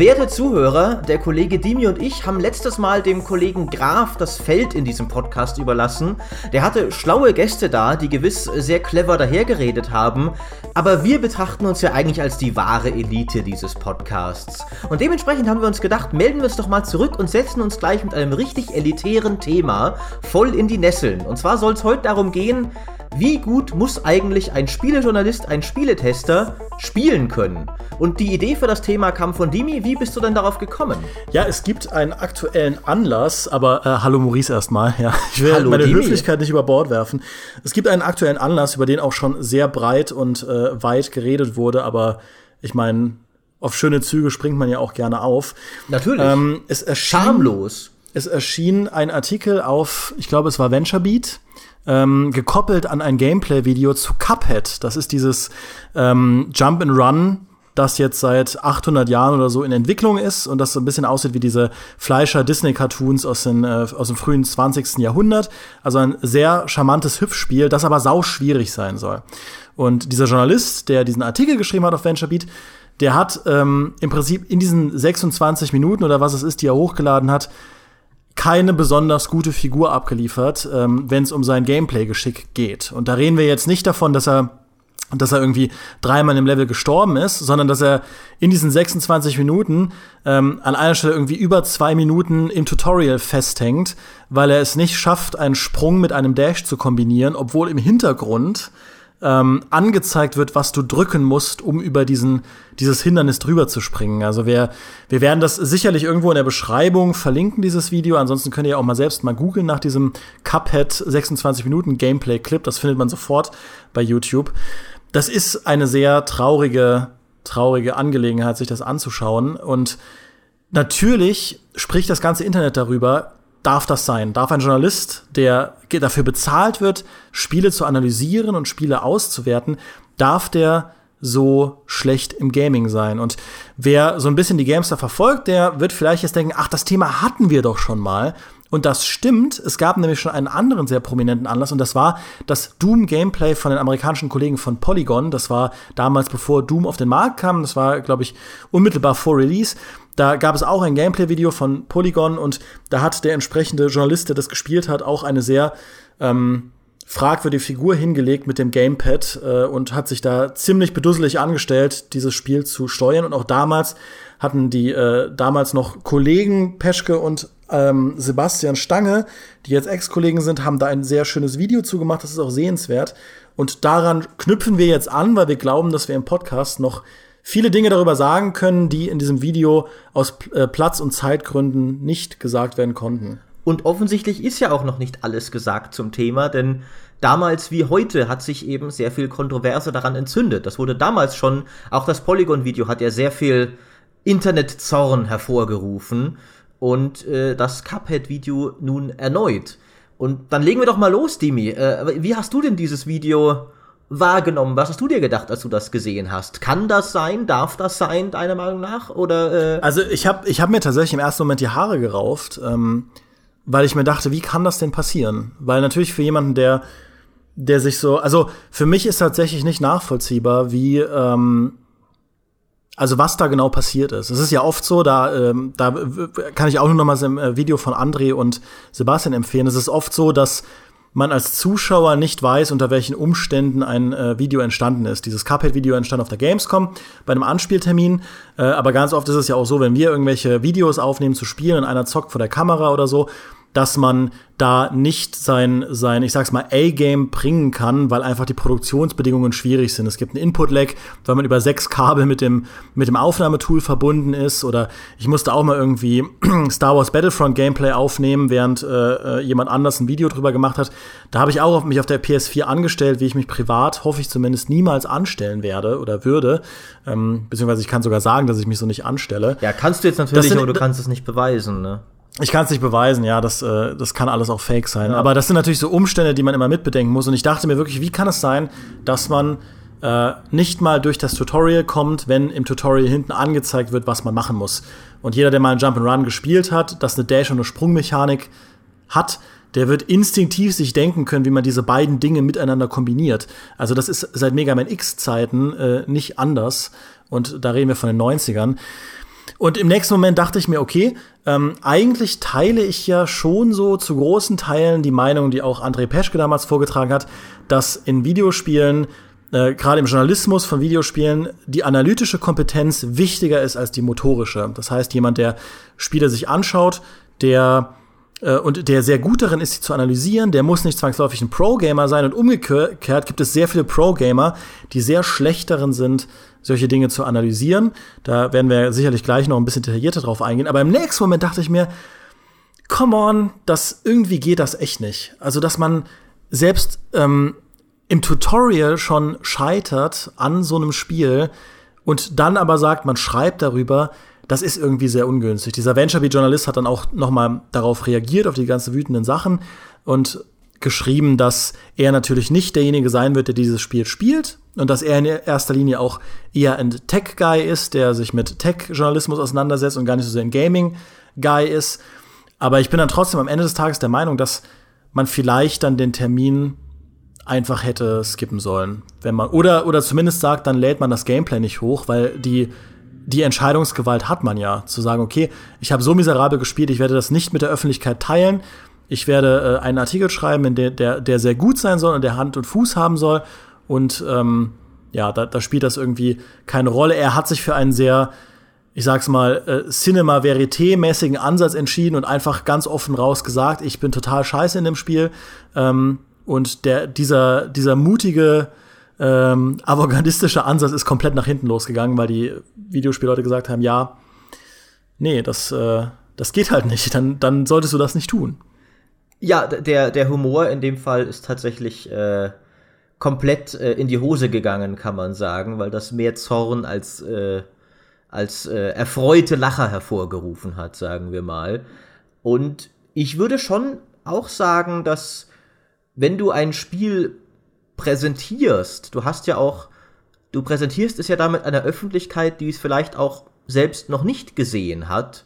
Werte Zuhörer, der Kollege Dimi und ich haben letztes Mal dem Kollegen Graf das Feld in diesem Podcast überlassen. Der hatte schlaue Gäste da, die gewiss sehr clever dahergeredet haben, aber wir betrachten uns ja eigentlich als die wahre Elite dieses Podcasts. Und dementsprechend haben wir uns gedacht, melden wir uns doch mal zurück und setzen uns gleich mit einem richtig elitären Thema voll in die Nesseln. Und zwar soll es heute darum gehen, wie gut muss eigentlich ein Spielejournalist, ein Spieletester spielen können? Und die Idee für das Thema kam von Dimi. Wie bist du denn darauf gekommen? Ja, es gibt einen aktuellen Anlass, aber äh, hallo Maurice erstmal. Ja, ich will Hallo, meine Dimi. Höflichkeit nicht über Bord werfen. Es gibt einen aktuellen Anlass, über den auch schon sehr breit und äh, weit geredet wurde, aber ich meine, auf schöne Züge springt man ja auch gerne auf. Natürlich. Ähm, es erschien, Schamlos. Es erschien ein Artikel auf, ich glaube, es war VentureBeat, ähm, gekoppelt an ein Gameplay-Video zu Cuphead. Das ist dieses ähm, Jump and Run, das jetzt seit 800 Jahren oder so in Entwicklung ist und das so ein bisschen aussieht wie diese Fleischer Disney-Cartoons aus, äh, aus dem frühen 20. Jahrhundert. Also ein sehr charmantes Hüpfspiel, das aber sau schwierig sein soll. Und dieser Journalist, der diesen Artikel geschrieben hat auf VentureBeat, der hat ähm, im Prinzip in diesen 26 Minuten oder was es ist, die er hochgeladen hat, keine besonders gute Figur abgeliefert, ähm, wenn es um sein Gameplay-Geschick geht. Und da reden wir jetzt nicht davon, dass er dass er irgendwie dreimal im Level gestorben ist, sondern dass er in diesen 26 Minuten ähm, an einer Stelle irgendwie über zwei Minuten im Tutorial festhängt, weil er es nicht schafft, einen Sprung mit einem Dash zu kombinieren, obwohl im Hintergrund ähm, angezeigt wird, was du drücken musst, um über diesen, dieses Hindernis drüber zu springen. Also wir, wir werden das sicherlich irgendwo in der Beschreibung verlinken, dieses Video. Ansonsten könnt ihr auch mal selbst mal googeln nach diesem Cuphead 26 Minuten Gameplay-Clip. Das findet man sofort bei YouTube. Das ist eine sehr traurige, traurige Angelegenheit, sich das anzuschauen. Und natürlich spricht das ganze Internet darüber, darf das sein? Darf ein Journalist, der dafür bezahlt wird, Spiele zu analysieren und Spiele auszuwerten, darf der so schlecht im Gaming sein? Und wer so ein bisschen die Gamester verfolgt, der wird vielleicht jetzt denken, ach, das Thema hatten wir doch schon mal. Und das stimmt. Es gab nämlich schon einen anderen sehr prominenten Anlass und das war das Doom-Gameplay von den amerikanischen Kollegen von Polygon. Das war damals, bevor Doom auf den Markt kam. Das war, glaube ich, unmittelbar vor Release. Da gab es auch ein Gameplay-Video von Polygon und da hat der entsprechende Journalist, der das gespielt hat, auch eine sehr ähm, fragwürdige Figur hingelegt mit dem Gamepad äh, und hat sich da ziemlich bedusselig angestellt, dieses Spiel zu steuern. Und auch damals hatten die äh, damals noch Kollegen Peschke und ähm, Sebastian Stange, die jetzt Ex-Kollegen sind, haben da ein sehr schönes Video zugemacht. Das ist auch sehenswert. Und daran knüpfen wir jetzt an, weil wir glauben, dass wir im Podcast noch viele Dinge darüber sagen können, die in diesem Video aus äh, Platz- und Zeitgründen nicht gesagt werden konnten. Und offensichtlich ist ja auch noch nicht alles gesagt zum Thema, denn damals wie heute hat sich eben sehr viel Kontroverse daran entzündet. Das wurde damals schon, auch das Polygon-Video hat ja sehr viel Internetzorn hervorgerufen und äh, das Cuphead-Video nun erneut. Und dann legen wir doch mal los, Dimi. Äh, wie hast du denn dieses Video wahrgenommen? Was hast du dir gedacht, als du das gesehen hast? Kann das sein? Darf das sein, deiner Meinung nach? Oder, äh Also ich habe ich hab mir tatsächlich im ersten Moment die Haare gerauft, ähm, weil ich mir dachte, wie kann das denn passieren? Weil natürlich für jemanden, der, der sich so, also für mich ist tatsächlich nicht nachvollziehbar, wie ähm, also was da genau passiert ist. Es ist ja oft so, da, ähm, da kann ich auch nur noch mal ein äh, Video von André und Sebastian empfehlen. Es ist oft so, dass man als Zuschauer nicht weiß, unter welchen Umständen ein äh, Video entstanden ist. Dieses Cuphead-Video entstand auf der Gamescom bei einem Anspieltermin, äh, aber ganz oft ist es ja auch so, wenn wir irgendwelche Videos aufnehmen zu spielen und einer zockt vor der Kamera oder so, dass man da nicht sein, sein ich sag's mal, A-Game bringen kann, weil einfach die Produktionsbedingungen schwierig sind. Es gibt einen Input-Lag, weil man über sechs Kabel mit dem, mit dem Aufnahmetool verbunden ist. Oder ich musste auch mal irgendwie Star Wars Battlefront Gameplay aufnehmen, während äh, jemand anders ein Video drüber gemacht hat. Da habe ich auch auf mich auf der PS4 angestellt, wie ich mich privat, hoffe ich zumindest, niemals anstellen werde oder würde. Ähm, beziehungsweise ich kann sogar sagen, dass ich mich so nicht anstelle. Ja, kannst du jetzt natürlich, sind, aber du kannst es nicht beweisen, ne? Ich kann es nicht beweisen, ja, das, äh, das kann alles auch fake sein. Ja. Aber das sind natürlich so Umstände, die man immer mitbedenken muss. Und ich dachte mir wirklich, wie kann es sein, dass man äh, nicht mal durch das Tutorial kommt, wenn im Tutorial hinten angezeigt wird, was man machen muss. Und jeder, der mal ein Jump'n'Run gespielt hat, das eine Dash- und eine Sprungmechanik hat, der wird instinktiv sich denken können, wie man diese beiden Dinge miteinander kombiniert. Also das ist seit Mega Man X-Zeiten äh, nicht anders. Und da reden wir von den 90ern. Und im nächsten Moment dachte ich mir, okay, ähm, eigentlich teile ich ja schon so zu großen Teilen die Meinung, die auch André Peschke damals vorgetragen hat, dass in Videospielen äh, gerade im Journalismus von Videospielen die analytische Kompetenz wichtiger ist als die motorische. Das heißt, jemand, der Spiele sich anschaut, der äh, und der sehr gut darin ist, sie zu analysieren, der muss nicht zwangsläufig ein Pro-Gamer sein und umgekehrt gibt es sehr viele Pro-Gamer, die sehr schlecht darin sind, solche Dinge zu analysieren. Da werden wir sicherlich gleich noch ein bisschen detaillierter drauf eingehen. Aber im nächsten Moment dachte ich mir, come on, das irgendwie geht das echt nicht. Also, dass man selbst ähm, im Tutorial schon scheitert an so einem Spiel und dann aber sagt, man schreibt darüber, das ist irgendwie sehr ungünstig. Dieser VentureBeat-Journalist hat dann auch noch mal darauf reagiert, auf die ganzen wütenden Sachen und geschrieben, dass er natürlich nicht derjenige sein wird, der dieses Spiel spielt und dass er in erster Linie auch eher ein Tech-Guy ist, der sich mit Tech-Journalismus auseinandersetzt und gar nicht so sehr ein Gaming-Guy ist. Aber ich bin dann trotzdem am Ende des Tages der Meinung, dass man vielleicht dann den Termin einfach hätte skippen sollen, wenn man oder oder zumindest sagt, dann lädt man das Gameplay nicht hoch, weil die die Entscheidungsgewalt hat man ja, zu sagen, okay, ich habe so miserabel gespielt, ich werde das nicht mit der Öffentlichkeit teilen. Ich werde äh, einen Artikel schreiben, in der, der, der sehr gut sein soll und der Hand und Fuß haben soll. Und ähm, ja, da, da spielt das irgendwie keine Rolle. Er hat sich für einen sehr, ich sag's mal, äh, Cinema Verité-mäßigen Ansatz entschieden und einfach ganz offen raus gesagt, ich bin total scheiße in dem Spiel. Ähm, und der, dieser, dieser mutige ähm, avantgardistische Ansatz ist komplett nach hinten losgegangen, weil die Videospielleute gesagt haben, ja, nee, das, äh, das geht halt nicht, dann, dann solltest du das nicht tun. Ja, der, der Humor in dem Fall ist tatsächlich äh, komplett äh, in die Hose gegangen, kann man sagen, weil das mehr Zorn als, äh, als äh, erfreute Lacher hervorgerufen hat, sagen wir mal. Und ich würde schon auch sagen, dass wenn du ein Spiel präsentierst, du hast ja auch, du präsentierst es ja damit einer Öffentlichkeit, die es vielleicht auch selbst noch nicht gesehen hat.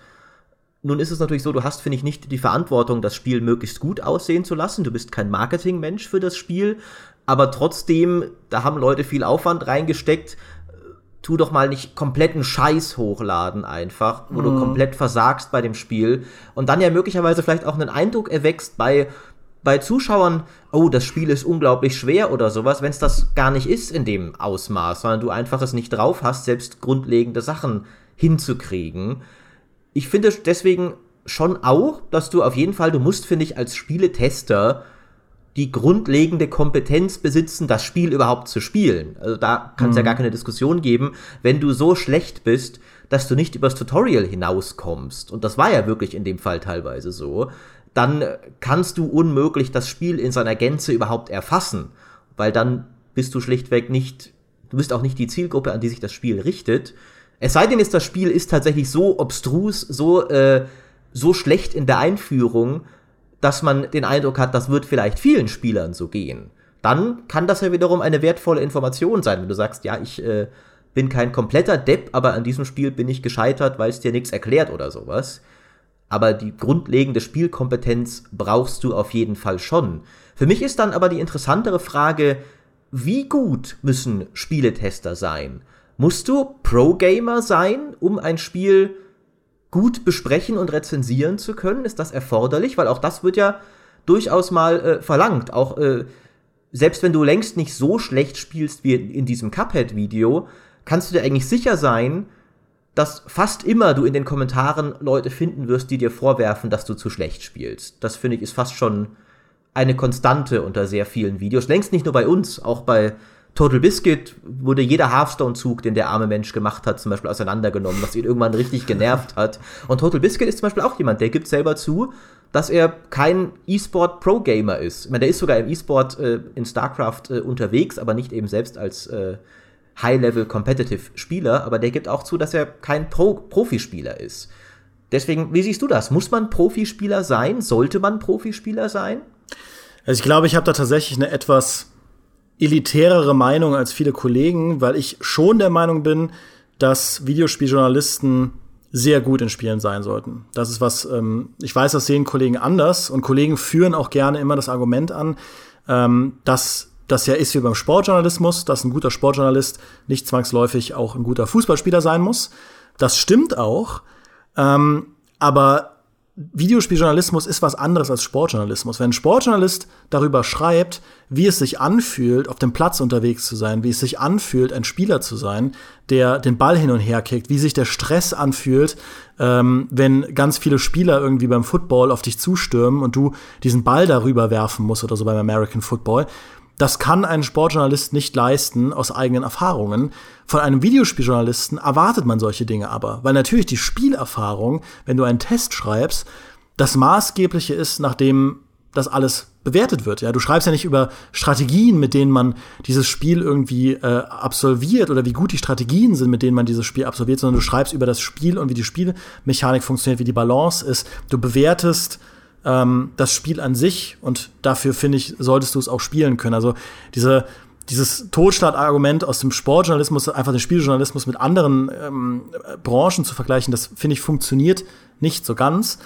Nun ist es natürlich so, du hast, finde ich, nicht die Verantwortung, das Spiel möglichst gut aussehen zu lassen. Du bist kein Marketingmensch für das Spiel, aber trotzdem, da haben Leute viel Aufwand reingesteckt. Tu doch mal nicht kompletten Scheiß hochladen einfach, wo mhm. du komplett versagst bei dem Spiel und dann ja möglicherweise vielleicht auch einen Eindruck erwächst bei bei Zuschauern, oh, das Spiel ist unglaublich schwer oder sowas, wenn es das gar nicht ist in dem Ausmaß, sondern du einfach es nicht drauf hast, selbst grundlegende Sachen hinzukriegen. Ich finde deswegen schon auch, dass du auf jeden Fall, du musst, finde ich, als Spieletester die grundlegende Kompetenz besitzen, das Spiel überhaupt zu spielen. Also da kann es mhm. ja gar keine Diskussion geben, wenn du so schlecht bist, dass du nicht übers Tutorial hinauskommst. Und das war ja wirklich in dem Fall teilweise so dann kannst du unmöglich das Spiel in seiner Gänze überhaupt erfassen, weil dann bist du schlichtweg nicht, du bist auch nicht die Zielgruppe, an die sich das Spiel richtet. Es sei denn, ist das Spiel ist tatsächlich so obstrus, so äh, so schlecht in der Einführung, dass man den Eindruck hat, das wird vielleicht vielen Spielern so gehen. Dann kann das ja wiederum eine wertvolle Information sein, wenn du sagst, ja, ich äh, bin kein kompletter Depp, aber an diesem Spiel bin ich gescheitert, weil es dir nichts erklärt oder sowas aber die grundlegende Spielkompetenz brauchst du auf jeden Fall schon. Für mich ist dann aber die interessantere Frage, wie gut müssen Spieletester sein? Musst du Pro-Gamer sein, um ein Spiel gut besprechen und rezensieren zu können? Ist das erforderlich? Weil auch das wird ja durchaus mal äh, verlangt. Auch äh, selbst wenn du längst nicht so schlecht spielst wie in diesem Cuphead-Video, kannst du dir eigentlich sicher sein, dass fast immer du in den Kommentaren Leute finden wirst, die dir vorwerfen, dass du zu schlecht spielst. Das finde ich ist fast schon eine Konstante unter sehr vielen Videos. Längst nicht nur bei uns, auch bei Total Biscuit wurde jeder Hearthstone-Zug, den der arme Mensch gemacht hat, zum Beispiel auseinandergenommen, was ihn irgendwann richtig genervt hat. Und Total Biscuit ist zum Beispiel auch jemand, der gibt selber zu, dass er kein E-Sport-Pro-Gamer ist. Ich meine, der ist sogar im E-Sport äh, in StarCraft äh, unterwegs, aber nicht eben selbst als äh, High-Level-Competitive-Spieler, aber der gibt auch zu, dass er kein Pro Profispieler ist. Deswegen, wie siehst du das? Muss man Profispieler sein? Sollte man Profispieler sein? Also ich glaube, ich habe da tatsächlich eine etwas elitärere Meinung als viele Kollegen, weil ich schon der Meinung bin, dass Videospieljournalisten sehr gut in Spielen sein sollten. Das ist was, ähm, ich weiß, das sehen Kollegen anders und Kollegen führen auch gerne immer das Argument an, ähm, dass das ja ist wie beim Sportjournalismus, dass ein guter Sportjournalist nicht zwangsläufig auch ein guter Fußballspieler sein muss. Das stimmt auch. Ähm, aber Videospieljournalismus ist was anderes als Sportjournalismus. Wenn ein Sportjournalist darüber schreibt, wie es sich anfühlt, auf dem Platz unterwegs zu sein, wie es sich anfühlt, ein Spieler zu sein, der den Ball hin und her kickt, wie sich der Stress anfühlt, ähm, wenn ganz viele Spieler irgendwie beim Football auf dich zustürmen und du diesen Ball darüber werfen musst oder so beim American Football, das kann ein Sportjournalist nicht leisten aus eigenen Erfahrungen. Von einem Videospieljournalisten erwartet man solche Dinge aber, weil natürlich die Spielerfahrung, wenn du einen Test schreibst, das maßgebliche ist, nachdem das alles bewertet wird. Ja, du schreibst ja nicht über Strategien, mit denen man dieses Spiel irgendwie äh, absolviert oder wie gut die Strategien sind, mit denen man dieses Spiel absolviert, sondern du schreibst über das Spiel und wie die Spielmechanik funktioniert, wie die Balance ist. Du bewertest ähm, das Spiel an sich und dafür finde ich, solltest du es auch spielen können. Also diese dieses Totschlagargument aus dem Sportjournalismus, einfach den Spieljournalismus mit anderen ähm, Branchen zu vergleichen, das finde ich funktioniert nicht so ganz.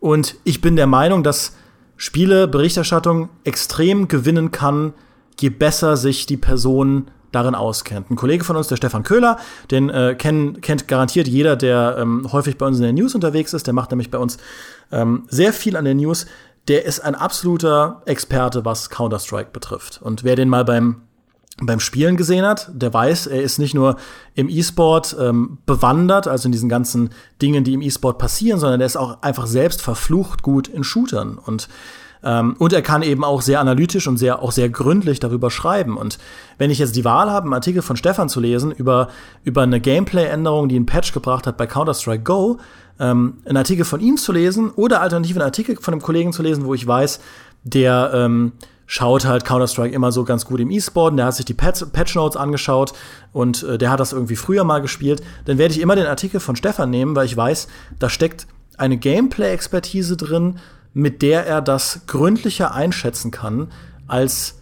Und ich bin der Meinung, dass Spieleberichterstattung extrem gewinnen kann, je besser sich die Person darin auskennt. Ein Kollege von uns, der Stefan Köhler, den äh, kenn, kennt garantiert jeder, der ähm, häufig bei uns in der News unterwegs ist. Der macht nämlich bei uns ähm, sehr viel an der News. Der ist ein absoluter Experte, was Counter-Strike betrifft. Und wer den mal beim beim Spielen gesehen hat, der weiß, er ist nicht nur im E-Sport ähm, bewandert, also in diesen ganzen Dingen, die im E-Sport passieren, sondern er ist auch einfach selbst verflucht gut in Shootern. Und ähm, und er kann eben auch sehr analytisch und sehr, auch sehr gründlich darüber schreiben. Und wenn ich jetzt die Wahl habe, einen Artikel von Stefan zu lesen über, über eine Gameplay-Änderung, die ein Patch gebracht hat bei Counter-Strike Go, ähm, einen Artikel von ihm zu lesen oder alternativ einen Artikel von einem Kollegen zu lesen, wo ich weiß, der ähm, schaut halt Counter-Strike immer so ganz gut im E-Sport, der hat sich die Patch, Notes angeschaut und äh, der hat das irgendwie früher mal gespielt, dann werde ich immer den Artikel von Stefan nehmen, weil ich weiß, da steckt eine Gameplay-Expertise drin, mit der er das gründlicher einschätzen kann als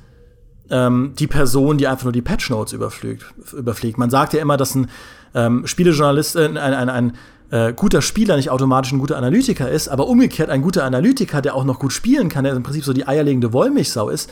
ähm, die Person, die einfach nur die Patch Notes überfliegt. überfliegt. Man sagt ja immer, dass ein ähm, Spielejournalist, äh, ein, ein, ein äh, guter Spieler nicht automatisch ein guter Analytiker ist, aber umgekehrt ein guter Analytiker, der auch noch gut spielen kann, der im Prinzip so die eierlegende Wollmilchsau ist,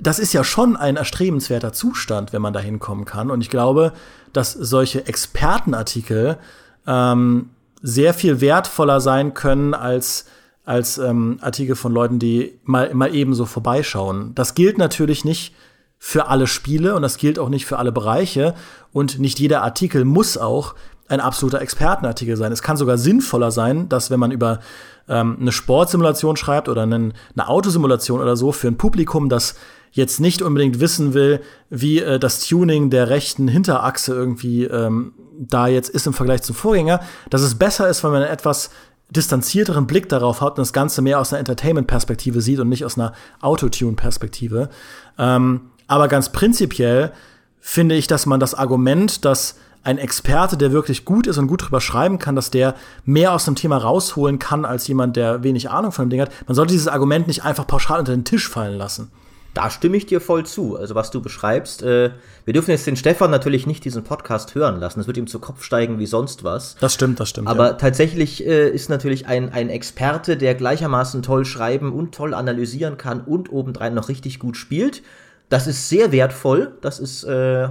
das ist ja schon ein erstrebenswerter Zustand, wenn man da hinkommen kann. Und ich glaube, dass solche Expertenartikel ähm, sehr viel wertvoller sein können als als ähm, Artikel von Leuten, die mal, mal eben so vorbeischauen. Das gilt natürlich nicht für alle Spiele und das gilt auch nicht für alle Bereiche und nicht jeder Artikel muss auch ein absoluter Expertenartikel sein. Es kann sogar sinnvoller sein, dass wenn man über ähm, eine Sportsimulation schreibt oder einen, eine Autosimulation oder so für ein Publikum, das jetzt nicht unbedingt wissen will, wie äh, das Tuning der rechten Hinterachse irgendwie ähm, da jetzt ist im Vergleich zum Vorgänger, dass es besser ist, wenn man etwas distanzierteren Blick darauf hat und das Ganze mehr aus einer Entertainment-Perspektive sieht und nicht aus einer Autotune-Perspektive. Ähm, aber ganz prinzipiell finde ich, dass man das Argument, dass ein Experte, der wirklich gut ist und gut drüber schreiben kann, dass der mehr aus dem Thema rausholen kann als jemand, der wenig Ahnung von dem Ding hat. Man sollte dieses Argument nicht einfach pauschal unter den Tisch fallen lassen. Da stimme ich dir voll zu. Also was du beschreibst, äh, wir dürfen jetzt den Stefan natürlich nicht diesen Podcast hören lassen. Das wird ihm zu Kopf steigen wie sonst was. Das stimmt, das stimmt. Aber ja. tatsächlich äh, ist natürlich ein, ein Experte, der gleichermaßen toll schreiben und toll analysieren kann und obendrein noch richtig gut spielt. Das ist sehr wertvoll. Das ist äh,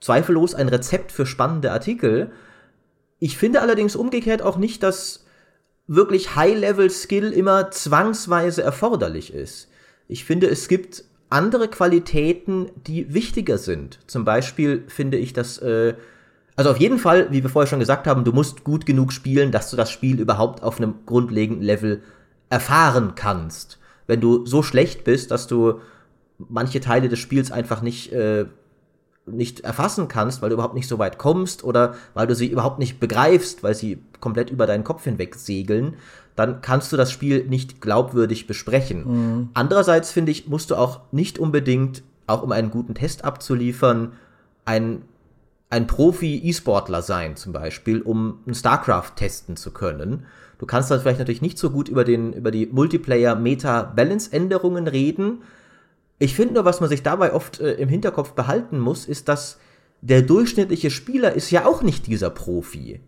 zweifellos ein Rezept für spannende Artikel. Ich finde allerdings umgekehrt auch nicht, dass wirklich High-Level-Skill immer zwangsweise erforderlich ist. Ich finde, es gibt andere Qualitäten, die wichtiger sind. Zum Beispiel finde ich, dass, äh, also auf jeden Fall, wie wir vorher schon gesagt haben, du musst gut genug spielen, dass du das Spiel überhaupt auf einem grundlegenden Level erfahren kannst. Wenn du so schlecht bist, dass du manche Teile des Spiels einfach nicht, äh, nicht erfassen kannst, weil du überhaupt nicht so weit kommst oder weil du sie überhaupt nicht begreifst, weil sie komplett über deinen Kopf hinweg segeln, dann kannst du das Spiel nicht glaubwürdig besprechen. Mhm. Andererseits finde ich, musst du auch nicht unbedingt, auch um einen guten Test abzuliefern, ein, ein Profi-E-Sportler sein, zum Beispiel, um ein StarCraft testen zu können. Du kannst dann vielleicht natürlich nicht so gut über, den, über die Multiplayer-Meta-Balance-Änderungen reden. Ich finde nur, was man sich dabei oft äh, im Hinterkopf behalten muss, ist, dass der durchschnittliche Spieler ist ja auch nicht dieser Profi.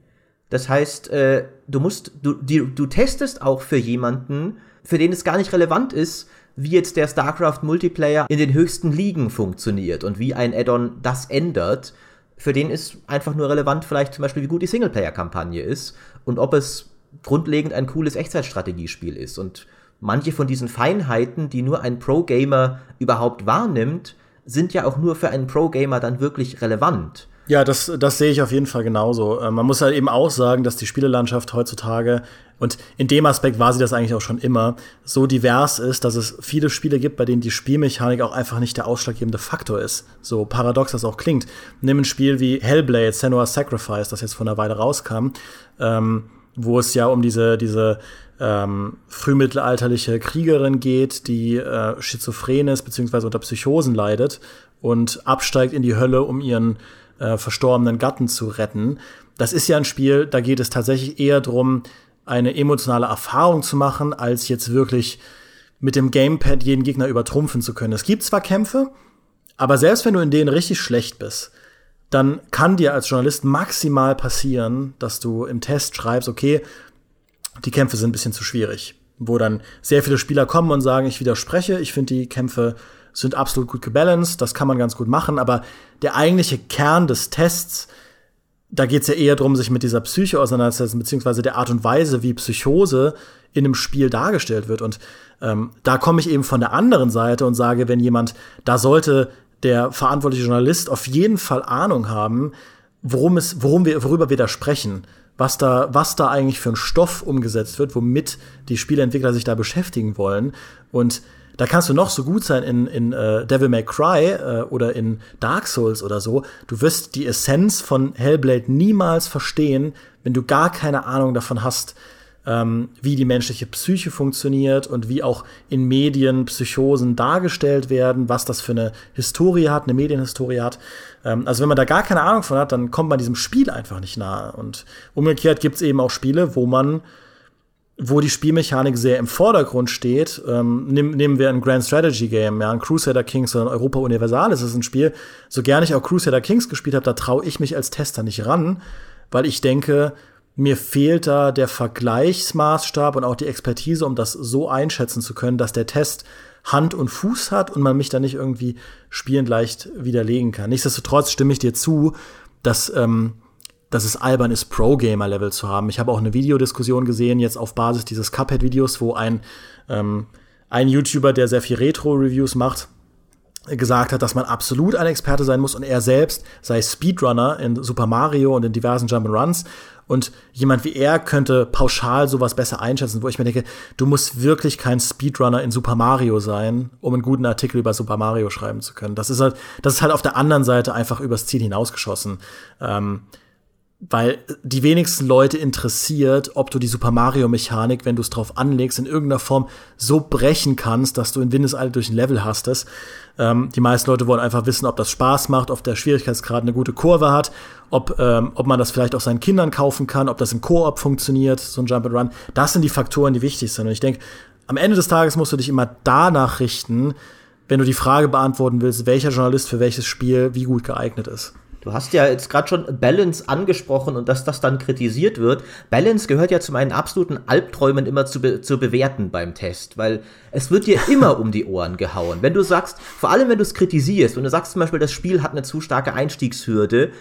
Das heißt, äh, du musst, du, die, du testest auch für jemanden, für den es gar nicht relevant ist, wie jetzt der StarCraft Multiplayer in den höchsten Ligen funktioniert und wie ein Add-on das ändert. für den ist einfach nur relevant, vielleicht zum Beispiel, wie gut die Singleplayer-Kampagne ist und ob es grundlegend ein cooles Echtzeitstrategiespiel ist. Und manche von diesen Feinheiten, die nur ein Pro-Gamer überhaupt wahrnimmt, sind ja auch nur für einen Pro-Gamer dann wirklich relevant. Ja, das, das sehe ich auf jeden Fall genauso. Ähm, man muss halt eben auch sagen, dass die Spielelandschaft heutzutage, und in dem Aspekt war sie das eigentlich auch schon immer, so divers ist, dass es viele Spiele gibt, bei denen die Spielmechanik auch einfach nicht der ausschlaggebende Faktor ist. So paradox das auch klingt. Nimm ein Spiel wie Hellblade, Senua's Sacrifice, das jetzt vor einer Weile rauskam, ähm, wo es ja um diese, diese ähm, frühmittelalterliche Kriegerin geht, die äh, schizophren ist, beziehungsweise unter Psychosen leidet und absteigt in die Hölle, um ihren äh, verstorbenen Gatten zu retten. Das ist ja ein Spiel, da geht es tatsächlich eher darum, eine emotionale Erfahrung zu machen, als jetzt wirklich mit dem Gamepad jeden Gegner übertrumpfen zu können. Es gibt zwar Kämpfe, aber selbst wenn du in denen richtig schlecht bist, dann kann dir als Journalist maximal passieren, dass du im Test schreibst, okay, die Kämpfe sind ein bisschen zu schwierig. Wo dann sehr viele Spieler kommen und sagen, ich widerspreche, ich finde die Kämpfe sind absolut gut gebalanced, das kann man ganz gut machen, aber der eigentliche Kern des Tests, da geht es ja eher darum, sich mit dieser Psyche auseinanderzusetzen, beziehungsweise der Art und Weise, wie Psychose in einem Spiel dargestellt wird. Und ähm, da komme ich eben von der anderen Seite und sage, wenn jemand, da sollte der verantwortliche Journalist auf jeden Fall Ahnung haben, worum es, worum wir, worüber wir da sprechen, was da, was da eigentlich für ein Stoff umgesetzt wird, womit die Spieleentwickler sich da beschäftigen wollen. Und da kannst du noch so gut sein in, in uh, Devil May Cry äh, oder in Dark Souls oder so. Du wirst die Essenz von Hellblade niemals verstehen, wenn du gar keine Ahnung davon hast, ähm, wie die menschliche Psyche funktioniert und wie auch in Medien Psychosen dargestellt werden, was das für eine Historie hat, eine Medienhistorie hat. Ähm, also wenn man da gar keine Ahnung von hat, dann kommt man diesem Spiel einfach nicht nahe. Und umgekehrt gibt es eben auch Spiele, wo man wo die Spielmechanik sehr im Vordergrund steht, ähm, nehm, nehmen wir ein Grand Strategy Game, ja, ein Crusader Kings oder ein Europa Universalis ist ein Spiel. So gerne ich auch Crusader Kings gespielt habe, da traue ich mich als Tester nicht ran, weil ich denke, mir fehlt da der Vergleichsmaßstab und auch die Expertise, um das so einschätzen zu können, dass der Test Hand und Fuß hat und man mich da nicht irgendwie spielend leicht widerlegen kann. Nichtsdestotrotz stimme ich dir zu, dass ähm, dass es albern ist, Pro-Gamer-Level zu haben. Ich habe auch eine Videodiskussion gesehen, jetzt auf Basis dieses Cuphead-Videos, wo ein, ähm, ein YouTuber, der sehr viel Retro-Reviews macht, gesagt hat, dass man absolut ein Experte sein muss und er selbst sei Speedrunner in Super Mario und in diversen Jump'n'Runs und jemand wie er könnte pauschal sowas besser einschätzen, wo ich mir denke, du musst wirklich kein Speedrunner in Super Mario sein, um einen guten Artikel über Super Mario schreiben zu können. Das ist halt, das ist halt auf der anderen Seite einfach übers Ziel hinausgeschossen. Ähm, weil die wenigsten Leute interessiert, ob du die Super Mario Mechanik, wenn du es drauf anlegst, in irgendeiner Form so brechen kannst, dass du in Windeseile durch ein Level hastest. Ähm, die meisten Leute wollen einfach wissen, ob das Spaß macht, ob der Schwierigkeitsgrad eine gute Kurve hat, ob, ähm, ob man das vielleicht auch seinen Kindern kaufen kann, ob das im Koop funktioniert, so ein Jump and Run. Das sind die Faktoren, die wichtig sind. Und ich denke, am Ende des Tages musst du dich immer danach richten, wenn du die Frage beantworten willst, welcher Journalist für welches Spiel wie gut geeignet ist. Du hast ja jetzt gerade schon Balance angesprochen und dass das dann kritisiert wird. Balance gehört ja zu meinen absoluten Albträumen immer zu, be zu bewerten beim Test, weil es wird dir immer um die Ohren gehauen. Wenn du sagst, vor allem wenn du es kritisierst, wenn du sagst zum Beispiel, das Spiel hat eine zu starke Einstiegshürde,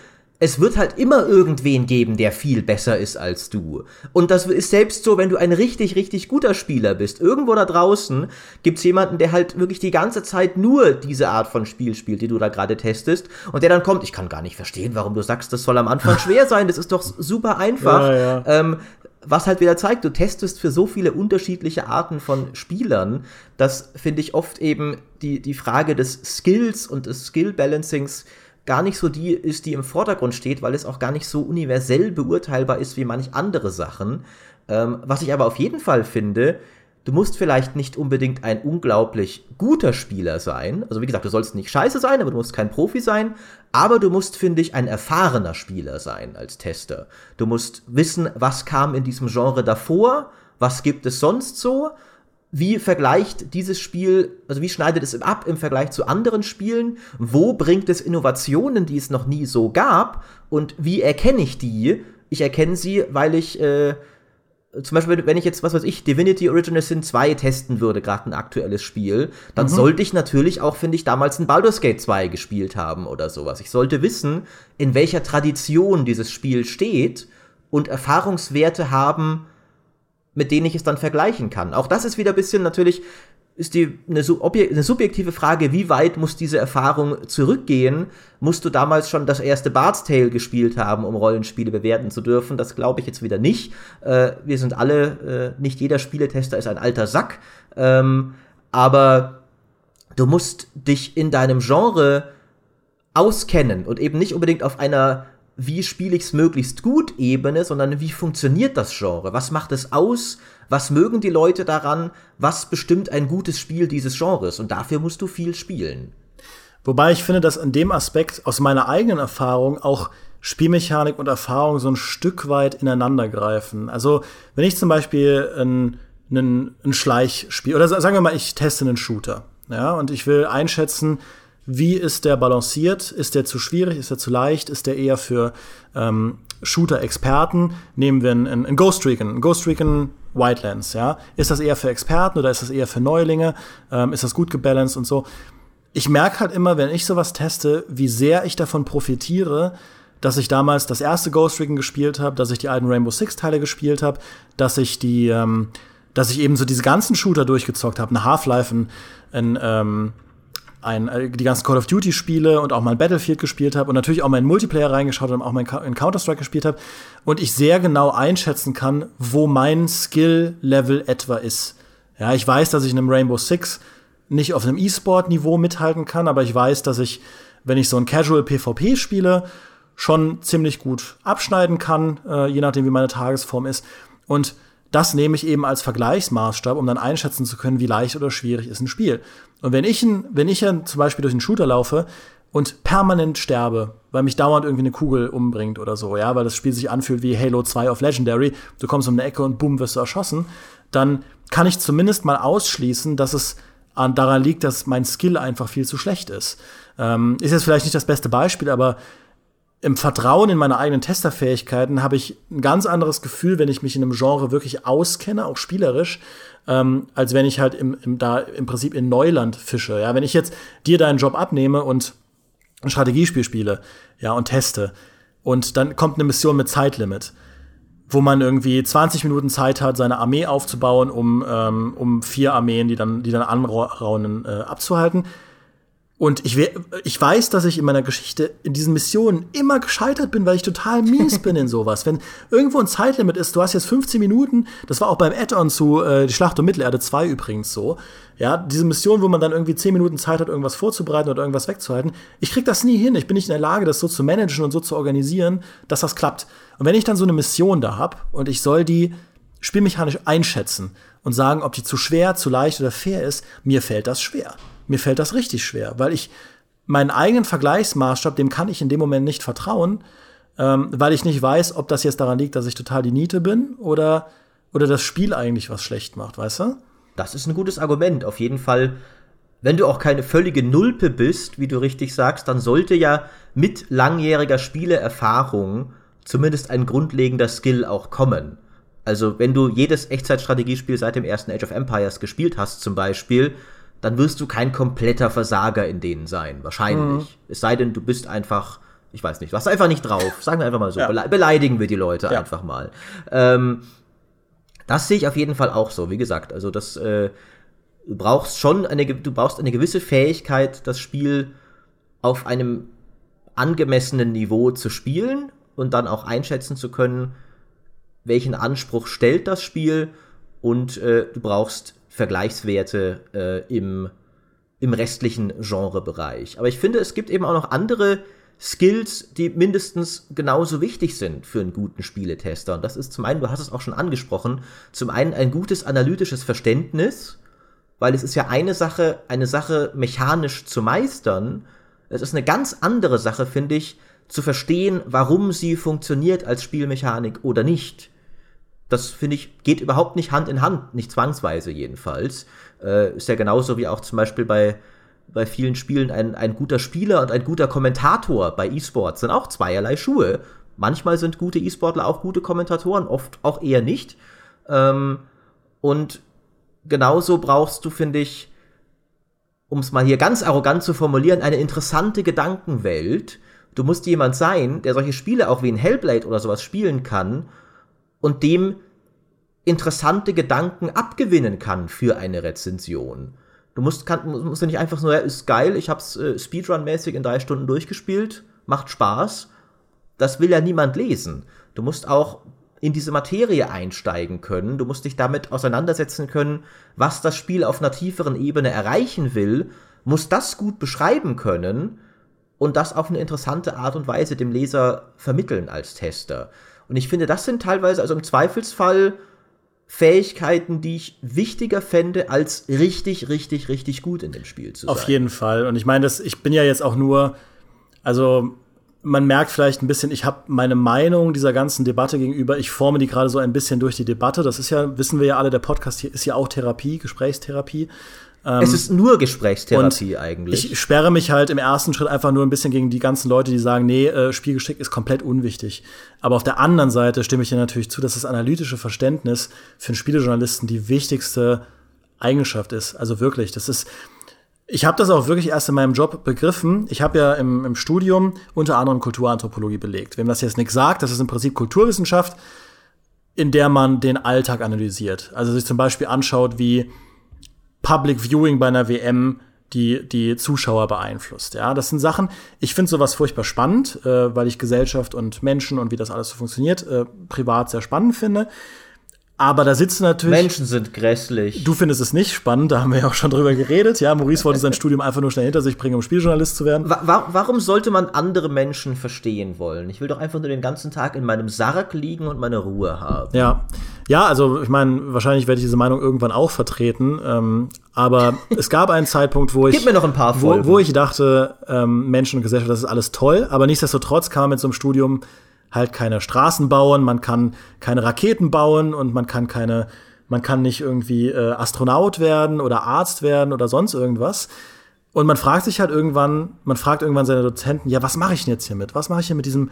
es wird halt immer irgendwen geben, der viel besser ist als du. Und das ist selbst so, wenn du ein richtig, richtig guter Spieler bist. Irgendwo da draußen gibt's jemanden, der halt wirklich die ganze Zeit nur diese Art von Spiel spielt, die du da gerade testest. Und der dann kommt, ich kann gar nicht verstehen, warum du sagst, das soll am Anfang schwer sein. Das ist doch super einfach. Ja, ja. Ähm, was halt wieder zeigt, du testest für so viele unterschiedliche Arten von Spielern, dass, finde ich, oft eben die, die Frage des Skills und des Skill-Balancings gar nicht so die ist, die im Vordergrund steht, weil es auch gar nicht so universell beurteilbar ist wie manch andere Sachen. Ähm, was ich aber auf jeden Fall finde, du musst vielleicht nicht unbedingt ein unglaublich guter Spieler sein. Also wie gesagt, du sollst nicht scheiße sein, aber du musst kein Profi sein. Aber du musst, finde ich, ein erfahrener Spieler sein als Tester. Du musst wissen, was kam in diesem Genre davor, was gibt es sonst so wie vergleicht dieses Spiel, also wie schneidet es ab im Vergleich zu anderen Spielen? Wo bringt es Innovationen, die es noch nie so gab? Und wie erkenne ich die? Ich erkenne sie, weil ich äh, zum Beispiel, wenn ich jetzt, was weiß ich, Divinity Original Sin 2 testen würde, gerade ein aktuelles Spiel, dann mhm. sollte ich natürlich auch, finde ich, damals ein Baldur's Gate 2 gespielt haben oder sowas. Ich sollte wissen, in welcher Tradition dieses Spiel steht und Erfahrungswerte haben, mit denen ich es dann vergleichen kann. Auch das ist wieder ein bisschen natürlich ist die eine, eine, subjektive Frage, wie weit muss diese Erfahrung zurückgehen? Musst du damals schon das erste Bard's Tale gespielt haben, um Rollenspiele bewerten zu dürfen? Das glaube ich jetzt wieder nicht. Äh, wir sind alle, äh, nicht jeder Spieletester ist ein alter Sack. Ähm, aber du musst dich in deinem Genre auskennen und eben nicht unbedingt auf einer wie spiele ich es möglichst gut Ebene, sondern wie funktioniert das Genre? Was macht es aus? Was mögen die Leute daran? Was bestimmt ein gutes Spiel dieses Genres? Und dafür musst du viel spielen. Wobei ich finde, dass in dem Aspekt aus meiner eigenen Erfahrung auch Spielmechanik und Erfahrung so ein Stück weit ineinander greifen. Also, wenn ich zum Beispiel ein, ein, ein Schleichspiel, oder sagen wir mal, ich teste einen Shooter, ja, und ich will einschätzen, wie ist der balanciert? Ist der zu schwierig? Ist er zu leicht? Ist der eher für ähm, Shooter-Experten? Nehmen wir einen, einen Ghost Recon, einen Ghost Recon Wildlands, ja? Ist das eher für Experten oder ist das eher für Neulinge? Ähm, ist das gut gebalanced und so? Ich merke halt immer, wenn ich sowas teste, wie sehr ich davon profitiere, dass ich damals das erste Ghost Recon gespielt habe, dass ich die alten Rainbow Six Teile gespielt habe, dass ich die, ähm, dass ich eben so diese ganzen Shooter durchgezockt habe, eine Half-Life, ein, ein ähm, ein, äh, die ganzen Call of Duty Spiele und auch mal Battlefield gespielt habe und natürlich auch mal in Multiplayer reingeschaut und auch mal in Counter-Strike gespielt habe und ich sehr genau einschätzen kann, wo mein Skill-Level etwa ist. Ja, ich weiß, dass ich in einem Rainbow Six nicht auf einem E-Sport-Niveau mithalten kann, aber ich weiß, dass ich, wenn ich so ein Casual PvP spiele, schon ziemlich gut abschneiden kann, äh, je nachdem, wie meine Tagesform ist. Und das nehme ich eben als Vergleichsmaßstab, um dann einschätzen zu können, wie leicht oder schwierig ist ein Spiel. Und wenn ich, wenn ich zum Beispiel durch einen Shooter laufe und permanent sterbe, weil mich dauernd irgendwie eine Kugel umbringt oder so, ja, weil das Spiel sich anfühlt wie Halo 2 auf Legendary, du kommst um eine Ecke und boom, wirst du erschossen, dann kann ich zumindest mal ausschließen, dass es an, daran liegt, dass mein Skill einfach viel zu schlecht ist. Ähm, ist jetzt vielleicht nicht das beste Beispiel, aber im Vertrauen in meine eigenen Testerfähigkeiten habe ich ein ganz anderes Gefühl, wenn ich mich in einem Genre wirklich auskenne, auch spielerisch, ähm, als wenn ich halt im, im, da im Prinzip in Neuland fische. Ja, wenn ich jetzt dir deinen Job abnehme und ein Strategiespiel spiele, ja, und teste, und dann kommt eine Mission mit Zeitlimit, wo man irgendwie 20 Minuten Zeit hat, seine Armee aufzubauen, um, ähm, um vier Armeen, die dann, die dann anraunen, äh, abzuhalten und ich, ich weiß, dass ich in meiner Geschichte in diesen Missionen immer gescheitert bin, weil ich total mies bin in sowas. Wenn irgendwo ein Zeitlimit ist, du hast jetzt 15 Minuten, das war auch beim Add-on zu äh, Die Schlacht um Mittelerde 2 übrigens so. Ja, diese Mission, wo man dann irgendwie 10 Minuten Zeit hat, irgendwas vorzubereiten oder irgendwas wegzuhalten. Ich krieg das nie hin. Ich bin nicht in der Lage, das so zu managen und so zu organisieren, dass das klappt. Und wenn ich dann so eine Mission da hab und ich soll die spielmechanisch einschätzen und sagen, ob die zu schwer, zu leicht oder fair ist, mir fällt das schwer mir fällt das richtig schwer, weil ich meinen eigenen Vergleichsmaßstab, dem kann ich in dem Moment nicht vertrauen, ähm, weil ich nicht weiß, ob das jetzt daran liegt, dass ich total die Niete bin oder, oder das Spiel eigentlich was schlecht macht, weißt du? Das ist ein gutes Argument. Auf jeden Fall, wenn du auch keine völlige Nulpe bist, wie du richtig sagst, dann sollte ja mit langjähriger Spieleerfahrung zumindest ein grundlegender Skill auch kommen. Also, wenn du jedes Echtzeitstrategiespiel seit dem ersten Age of Empires gespielt hast, zum Beispiel, dann wirst du kein kompletter Versager in denen sein, wahrscheinlich. Mhm. Es sei denn, du bist einfach, ich weiß nicht, du hast einfach nicht drauf. Sagen wir einfach mal so. Ja. Beleidigen wir die Leute ja. einfach mal. Ähm, das sehe ich auf jeden Fall auch so. Wie gesagt, also das, äh, du brauchst schon eine, du brauchst eine gewisse Fähigkeit, das Spiel auf einem angemessenen Niveau zu spielen und dann auch einschätzen zu können, welchen Anspruch stellt das Spiel und äh, du brauchst Vergleichswerte äh, im, im restlichen Genrebereich. Aber ich finde, es gibt eben auch noch andere Skills, die mindestens genauso wichtig sind für einen guten Spieletester. Und das ist zum einen, du hast es auch schon angesprochen, zum einen ein gutes analytisches Verständnis, weil es ist ja eine Sache, eine Sache mechanisch zu meistern. Es ist eine ganz andere Sache, finde ich, zu verstehen, warum sie funktioniert als Spielmechanik oder nicht. Das finde ich, geht überhaupt nicht Hand in Hand, nicht zwangsweise jedenfalls. Äh, ist ja genauso wie auch zum Beispiel bei, bei vielen Spielen ein, ein guter Spieler und ein guter Kommentator bei E-Sports sind auch zweierlei Schuhe. Manchmal sind gute E-Sportler auch gute Kommentatoren, oft auch eher nicht. Ähm, und genauso brauchst du, finde ich, um es mal hier ganz arrogant zu formulieren, eine interessante Gedankenwelt. Du musst jemand sein, der solche Spiele auch wie in Hellblade oder sowas spielen kann und dem interessante Gedanken abgewinnen kann für eine Rezension. Du musst, kann, musst ja nicht einfach nur, ja, ist geil, ich hab's äh, Speedrun-mäßig in drei Stunden durchgespielt, macht Spaß. Das will ja niemand lesen. Du musst auch in diese Materie einsteigen können. Du musst dich damit auseinandersetzen können, was das Spiel auf einer tieferen Ebene erreichen will, musst das gut beschreiben können und das auf eine interessante Art und Weise dem Leser vermitteln als Tester. Und ich finde, das sind teilweise, also im Zweifelsfall, Fähigkeiten, die ich wichtiger fände, als richtig, richtig, richtig gut in dem Spiel zu sein. Auf jeden Fall. Und ich meine, ich bin ja jetzt auch nur, also man merkt vielleicht ein bisschen, ich habe meine Meinung dieser ganzen Debatte gegenüber, ich forme die gerade so ein bisschen durch die Debatte. Das ist ja, wissen wir ja alle, der Podcast hier ist ja auch Therapie, Gesprächstherapie. Ähm, es ist nur Gesprächstherapie eigentlich. Ich sperre mich halt im ersten Schritt einfach nur ein bisschen gegen die ganzen Leute, die sagen, nee, äh, Spielgeschick ist komplett unwichtig. Aber auf der anderen Seite stimme ich dir natürlich zu, dass das analytische Verständnis für einen Spielejournalisten die wichtigste Eigenschaft ist. Also wirklich, das ist, ich habe das auch wirklich erst in meinem Job begriffen. Ich habe ja im, im, Studium unter anderem Kulturanthropologie belegt. Wem das jetzt nichts sagt, das ist im Prinzip Kulturwissenschaft, in der man den Alltag analysiert. Also sich zum Beispiel anschaut, wie Public Viewing bei einer WM die, die Zuschauer beeinflusst. Ja, das sind Sachen, ich finde sowas furchtbar spannend, äh, weil ich Gesellschaft und Menschen und wie das alles so funktioniert, äh, privat sehr spannend finde. Aber da sitzen natürlich. Menschen sind grässlich. Du findest es nicht spannend, da haben wir ja auch schon drüber geredet. Ja, Maurice wollte sein Studium einfach nur schnell hinter sich bringen, um Spieljournalist zu werden. Wa warum sollte man andere Menschen verstehen wollen? Ich will doch einfach nur den ganzen Tag in meinem Sarg liegen und meine Ruhe haben. Ja. Ja, also ich meine, wahrscheinlich werde ich diese Meinung irgendwann auch vertreten. Ähm, aber es gab einen Zeitpunkt, wo ich. Gib mir noch ein paar wo, wo ich dachte, ähm, Menschen und Gesellschaft, das ist alles toll. Aber nichtsdestotrotz kam mit so einem Studium halt keine Straßen bauen, man kann keine Raketen bauen und man kann keine, man kann nicht irgendwie äh, Astronaut werden oder Arzt werden oder sonst irgendwas. Und man fragt sich halt irgendwann, man fragt irgendwann seine Dozenten, ja, was mache ich denn jetzt hiermit? Was mache ich hier mit diesem,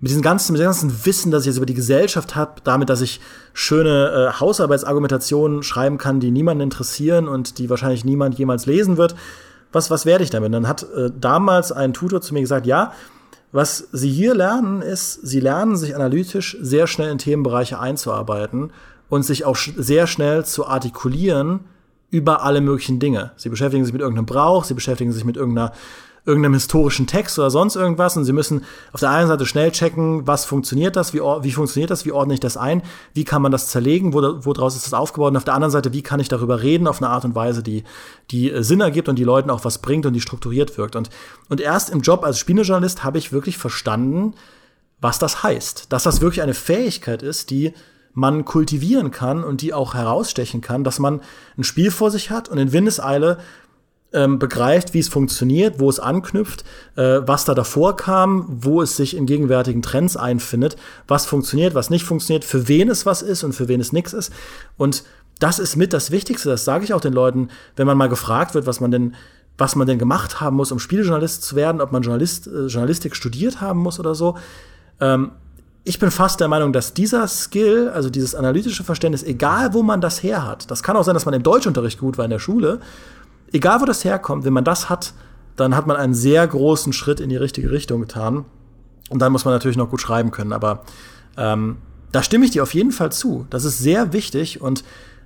mit diesem ganzen, mit dem ganzen Wissen, das ich jetzt über die Gesellschaft habe, damit, dass ich schöne äh, Hausarbeitsargumentationen schreiben kann, die niemanden interessieren und die wahrscheinlich niemand jemals lesen wird. Was, was werde ich damit? Und dann hat äh, damals ein Tutor zu mir gesagt, ja, was sie hier lernen, ist, sie lernen sich analytisch sehr schnell in Themenbereiche einzuarbeiten und sich auch sehr schnell zu artikulieren über alle möglichen Dinge. Sie beschäftigen sich mit irgendeinem Brauch, sie beschäftigen sich mit irgendeiner irgendeinem historischen Text oder sonst irgendwas und sie müssen auf der einen Seite schnell checken, was funktioniert das, wie, wie funktioniert das, wie ordne ich das ein, wie kann man das zerlegen, wo, woraus ist das aufgebaut und auf der anderen Seite, wie kann ich darüber reden auf eine Art und Weise, die, die äh, Sinn ergibt und die Leuten auch was bringt und die strukturiert wirkt. Und, und erst im Job als Spielejournalist habe ich wirklich verstanden, was das heißt. Dass das wirklich eine Fähigkeit ist, die man kultivieren kann und die auch herausstechen kann, dass man ein Spiel vor sich hat und in Windeseile ähm, begreift, wie es funktioniert, wo es anknüpft, äh, was da davor kam, wo es sich in gegenwärtigen Trends einfindet, was funktioniert, was nicht funktioniert, für wen es was ist und für wen es nichts ist. Und das ist mit das Wichtigste, das sage ich auch den Leuten, wenn man mal gefragt wird, was man denn was man denn gemacht haben muss, um Spieljournalist zu werden, ob man Journalist, äh, Journalistik studiert haben muss oder so. Ähm, ich bin fast der Meinung, dass dieser Skill, also dieses analytische Verständnis, egal wo man das her hat, das kann auch sein, dass man im Deutschunterricht gut war in der Schule, egal wo das herkommt, wenn man das hat, dann hat man einen sehr großen Schritt in die richtige Richtung getan. Und dann muss man natürlich noch gut schreiben können. Aber ähm, da stimme ich dir auf jeden Fall zu. Das ist sehr wichtig und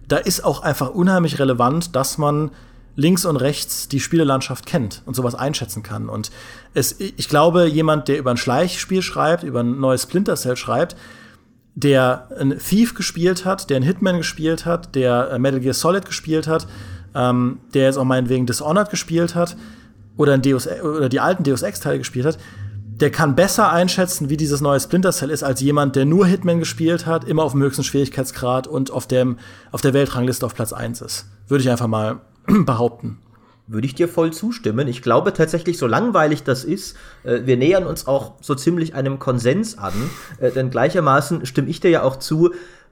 da ist auch einfach unheimlich relevant, dass man links und rechts die Spielelandschaft kennt und sowas einschätzen kann. Und es, ich glaube, jemand, der über ein Schleichspiel schreibt, über ein neues Splinter Cell schreibt, der ein Thief gespielt hat, der ein Hitman gespielt hat, der äh, Metal Gear Solid gespielt hat, ähm, der jetzt auch meinetwegen Dishonored gespielt hat oder, ein Deus, oder die alten Deus Ex-Teile gespielt hat, der kann besser einschätzen, wie dieses neue Splinter Cell ist, als jemand, der nur Hitman gespielt hat, immer auf dem höchsten Schwierigkeitsgrad und auf, dem, auf der Weltrangliste auf Platz 1 ist. Würde ich einfach mal behaupten. Würde ich dir voll zustimmen. Ich glaube tatsächlich, so langweilig das ist, äh, wir nähern uns auch so ziemlich einem Konsens an. Äh, denn gleichermaßen stimme ich dir ja auch zu,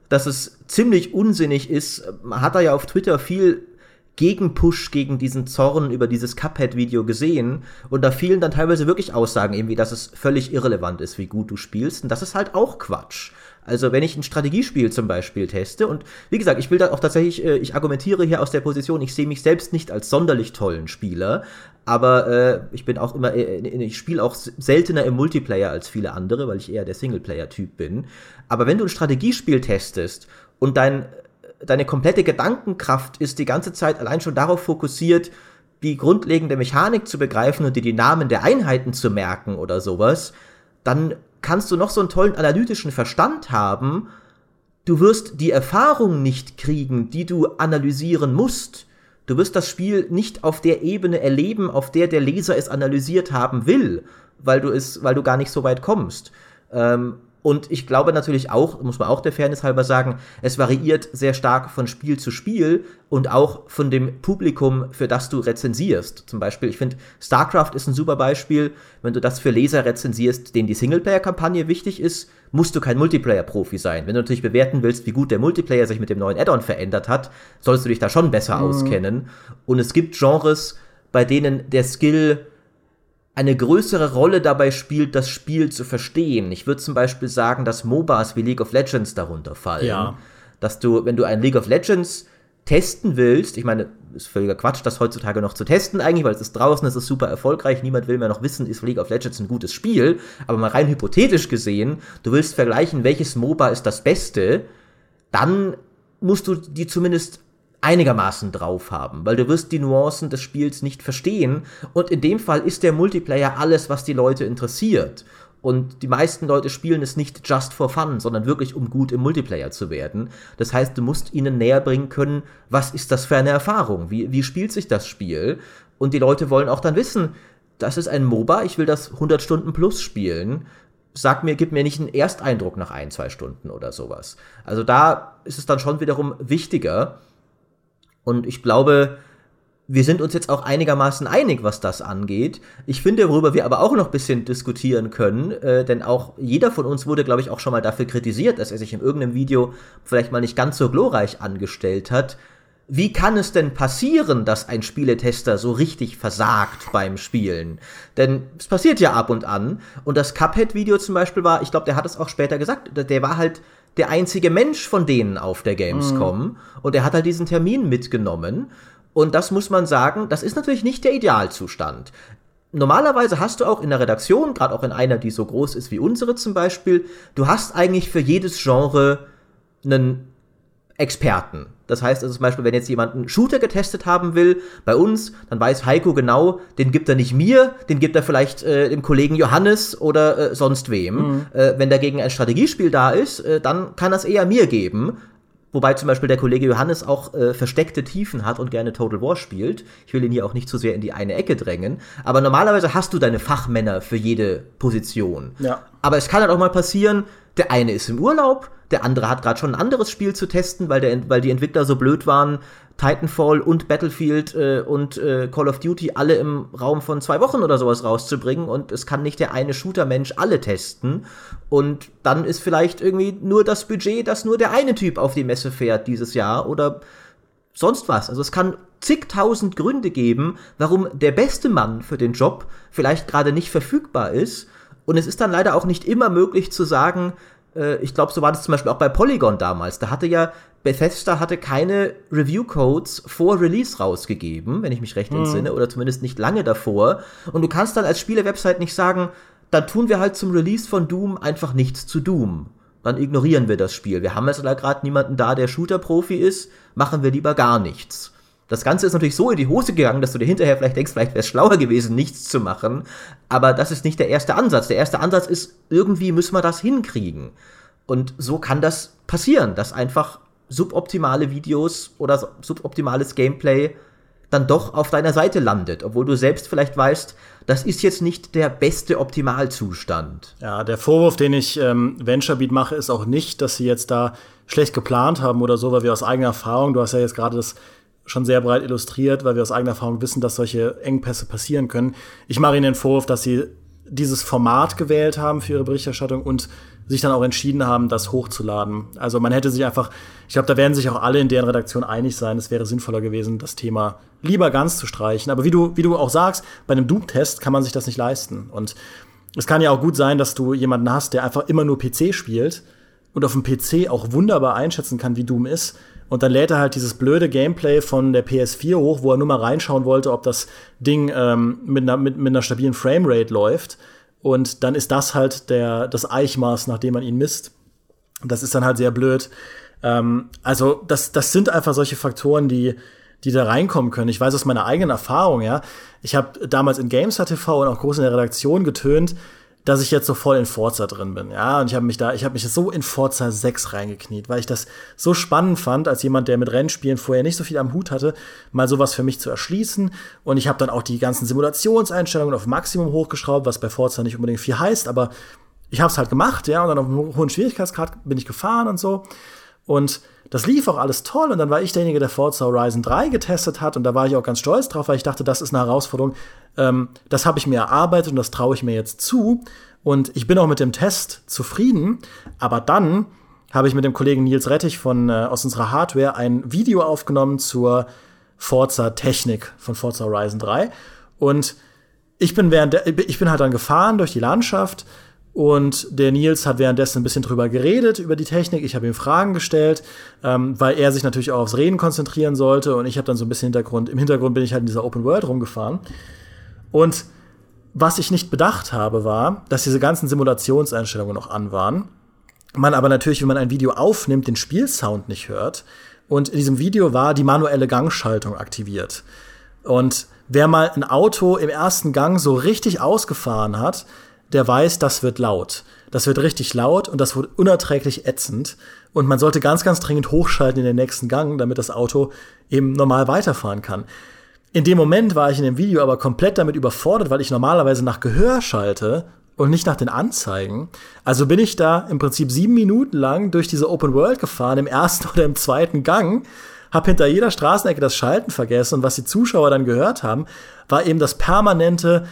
dass es ziemlich unsinnig ist. Man hat da ja auf Twitter viel Gegenpush gegen diesen Zorn über dieses Cuphead-Video gesehen. Und da fielen dann teilweise wirklich Aussagen, eben wie, dass es völlig irrelevant ist, wie gut du spielst. Und das ist halt auch Quatsch. Also wenn ich ein Strategiespiel zum Beispiel teste und wie gesagt, ich will da auch tatsächlich, äh, ich argumentiere hier aus der Position, ich sehe mich selbst nicht als sonderlich tollen Spieler, aber äh, ich bin auch immer, äh, ich spiele auch seltener im Multiplayer als viele andere, weil ich eher der Singleplayer-Typ bin. Aber wenn du ein Strategiespiel testest und dein, deine komplette Gedankenkraft ist die ganze Zeit allein schon darauf fokussiert, die grundlegende Mechanik zu begreifen und dir die Namen der Einheiten zu merken oder sowas, dann kannst du noch so einen tollen analytischen Verstand haben, du wirst die Erfahrung nicht kriegen, die du analysieren musst. Du wirst das Spiel nicht auf der Ebene erleben, auf der der Leser es analysiert haben will, weil du es, weil du gar nicht so weit kommst. Ähm, und ich glaube natürlich auch, muss man auch der Fairness halber sagen, es variiert sehr stark von Spiel zu Spiel und auch von dem Publikum, für das du rezensierst. Zum Beispiel, ich finde, StarCraft ist ein super Beispiel. Wenn du das für Leser rezensierst, denen die Singleplayer-Kampagne wichtig ist, musst du kein Multiplayer-Profi sein. Wenn du natürlich bewerten willst, wie gut der Multiplayer sich mit dem neuen Add-on verändert hat, sollst du dich da schon besser mhm. auskennen. Und es gibt Genres, bei denen der Skill eine größere Rolle dabei spielt, das Spiel zu verstehen. Ich würde zum Beispiel sagen, dass MOBAs wie League of Legends darunter fallen. Ja. Dass du, wenn du ein League of Legends testen willst, ich meine, ist völliger Quatsch, das heutzutage noch zu testen eigentlich, weil es ist draußen, es ist super erfolgreich, niemand will mehr noch wissen, ist League of Legends ein gutes Spiel, aber mal rein hypothetisch gesehen, du willst vergleichen, welches MOBA ist das Beste, dann musst du die zumindest einigermaßen drauf haben, weil du wirst die Nuancen des Spiels nicht verstehen und in dem Fall ist der Multiplayer alles, was die Leute interessiert. Und die meisten Leute spielen es nicht just for fun, sondern wirklich, um gut im Multiplayer zu werden. Das heißt, du musst ihnen näher bringen können, was ist das für eine Erfahrung? Wie, wie spielt sich das Spiel? Und die Leute wollen auch dann wissen, das ist ein MOBA, ich will das 100 Stunden plus spielen. Sag mir, gib mir nicht einen Ersteindruck nach ein, zwei Stunden oder sowas. Also da ist es dann schon wiederum wichtiger, und ich glaube, wir sind uns jetzt auch einigermaßen einig, was das angeht. Ich finde, worüber wir aber auch noch ein bisschen diskutieren können, äh, denn auch jeder von uns wurde, glaube ich, auch schon mal dafür kritisiert, dass er sich in irgendeinem Video vielleicht mal nicht ganz so glorreich angestellt hat. Wie kann es denn passieren, dass ein Spieletester so richtig versagt beim Spielen? Denn es passiert ja ab und an. Und das Cuphead-Video zum Beispiel war, ich glaube, der hat es auch später gesagt, der war halt der einzige Mensch von denen auf der Gamescom. Mhm. Und er hat halt diesen Termin mitgenommen. Und das muss man sagen, das ist natürlich nicht der Idealzustand. Normalerweise hast du auch in der Redaktion, gerade auch in einer, die so groß ist wie unsere zum Beispiel, du hast eigentlich für jedes Genre einen Experten. Das heißt also zum Beispiel, wenn jetzt jemand einen Shooter getestet haben will, bei uns, dann weiß Heiko genau, den gibt er nicht mir, den gibt er vielleicht äh, dem Kollegen Johannes oder äh, sonst wem. Mhm. Äh, wenn dagegen ein Strategiespiel da ist, äh, dann kann das eher mir geben. Wobei zum Beispiel der Kollege Johannes auch äh, versteckte Tiefen hat und gerne Total War spielt. Ich will ihn hier auch nicht zu sehr in die eine Ecke drängen. Aber normalerweise hast du deine Fachmänner für jede Position. Ja. Aber es kann halt auch mal passieren, der eine ist im Urlaub, der andere hat gerade schon ein anderes Spiel zu testen, weil, der, weil die Entwickler so blöd waren, Titanfall und Battlefield äh, und äh, Call of Duty alle im Raum von zwei Wochen oder sowas rauszubringen. Und es kann nicht der eine Shooter-Mensch alle testen. Und dann ist vielleicht irgendwie nur das Budget, dass nur der eine Typ auf die Messe fährt dieses Jahr oder sonst was. Also es kann zigtausend Gründe geben, warum der beste Mann für den Job vielleicht gerade nicht verfügbar ist und es ist dann leider auch nicht immer möglich zu sagen, äh, ich glaube, so war das zum Beispiel auch bei Polygon damals. Da hatte ja Bethesda hatte keine Review-Codes vor Release rausgegeben, wenn ich mich recht mhm. entsinne, oder zumindest nicht lange davor. Und du kannst dann als Spiele-Website nicht sagen, dann tun wir halt zum Release von Doom einfach nichts zu Doom. Dann ignorieren wir das Spiel. Wir haben jetzt da gerade niemanden da, der Shooter-Profi ist, machen wir lieber gar nichts. Das Ganze ist natürlich so in die Hose gegangen, dass du dir hinterher vielleicht denkst, vielleicht wäre es schlauer gewesen, nichts zu machen. Aber das ist nicht der erste Ansatz. Der erste Ansatz ist, irgendwie müssen wir das hinkriegen. Und so kann das passieren, dass einfach suboptimale Videos oder suboptimales Gameplay dann doch auf deiner Seite landet, obwohl du selbst vielleicht weißt, das ist jetzt nicht der beste Optimalzustand. Ja, der Vorwurf, den ich ähm, VentureBeat mache, ist auch nicht, dass sie jetzt da schlecht geplant haben oder so, weil wir aus eigener Erfahrung, du hast ja jetzt gerade das schon sehr breit illustriert, weil wir aus eigener Erfahrung wissen, dass solche Engpässe passieren können. Ich mache Ihnen den Vorwurf, dass Sie dieses Format gewählt haben für Ihre Berichterstattung und sich dann auch entschieden haben, das hochzuladen. Also man hätte sich einfach, ich glaube, da werden sich auch alle in deren Redaktion einig sein, es wäre sinnvoller gewesen, das Thema lieber ganz zu streichen. Aber wie du, wie du auch sagst, bei einem Doom-Test kann man sich das nicht leisten. Und es kann ja auch gut sein, dass du jemanden hast, der einfach immer nur PC spielt und auf dem PC auch wunderbar einschätzen kann, wie Doom ist. Und dann lädt er halt dieses blöde Gameplay von der PS4 hoch, wo er nur mal reinschauen wollte, ob das Ding ähm, mit, einer, mit, mit einer stabilen Framerate läuft. Und dann ist das halt der, das Eichmaß, nach dem man ihn misst. Das ist dann halt sehr blöd. Ähm, also, das, das sind einfach solche Faktoren, die, die da reinkommen können. Ich weiß aus meiner eigenen Erfahrung, ja. Ich habe damals in GameStar TV und auch groß in der Redaktion getönt, dass ich jetzt so voll in Forza drin bin. Ja, und ich habe mich da, ich habe mich so in Forza 6 reingekniet, weil ich das so spannend fand, als jemand, der mit Rennspielen vorher nicht so viel am Hut hatte, mal sowas für mich zu erschließen. Und ich habe dann auch die ganzen Simulationseinstellungen auf Maximum hochgeschraubt, was bei Forza nicht unbedingt viel heißt, aber ich habe es halt gemacht, ja, und dann auf einem hohen Schwierigkeitsgrad bin ich gefahren und so. Und das lief auch alles toll und dann war ich derjenige, der Forza Horizon 3 getestet hat und da war ich auch ganz stolz drauf, weil ich dachte, das ist eine Herausforderung. Ähm, das habe ich mir erarbeitet und das traue ich mir jetzt zu und ich bin auch mit dem Test zufrieden. Aber dann habe ich mit dem Kollegen Nils Rettich von äh, aus unserer Hardware ein Video aufgenommen zur Forza Technik von Forza Horizon 3 und ich bin während der, ich bin halt dann gefahren durch die Landschaft und der Nils hat währenddessen ein bisschen drüber geredet, über die Technik. Ich habe ihm Fragen gestellt, ähm, weil er sich natürlich auch aufs Reden konzentrieren sollte. Und ich habe dann so ein bisschen Hintergrund. Im Hintergrund bin ich halt in dieser Open World rumgefahren. Und was ich nicht bedacht habe, war, dass diese ganzen Simulationseinstellungen noch an waren. Man aber natürlich, wenn man ein Video aufnimmt, den Spielsound nicht hört. Und in diesem Video war die manuelle Gangschaltung aktiviert. Und wer mal ein Auto im ersten Gang so richtig ausgefahren hat, der weiß, das wird laut. Das wird richtig laut und das wird unerträglich ätzend. Und man sollte ganz, ganz dringend hochschalten in den nächsten Gang, damit das Auto eben normal weiterfahren kann. In dem Moment war ich in dem Video aber komplett damit überfordert, weil ich normalerweise nach Gehör schalte und nicht nach den Anzeigen. Also bin ich da im Prinzip sieben Minuten lang durch diese Open World gefahren, im ersten oder im zweiten Gang, hab hinter jeder Straßenecke das Schalten vergessen und was die Zuschauer dann gehört haben, war eben das permanente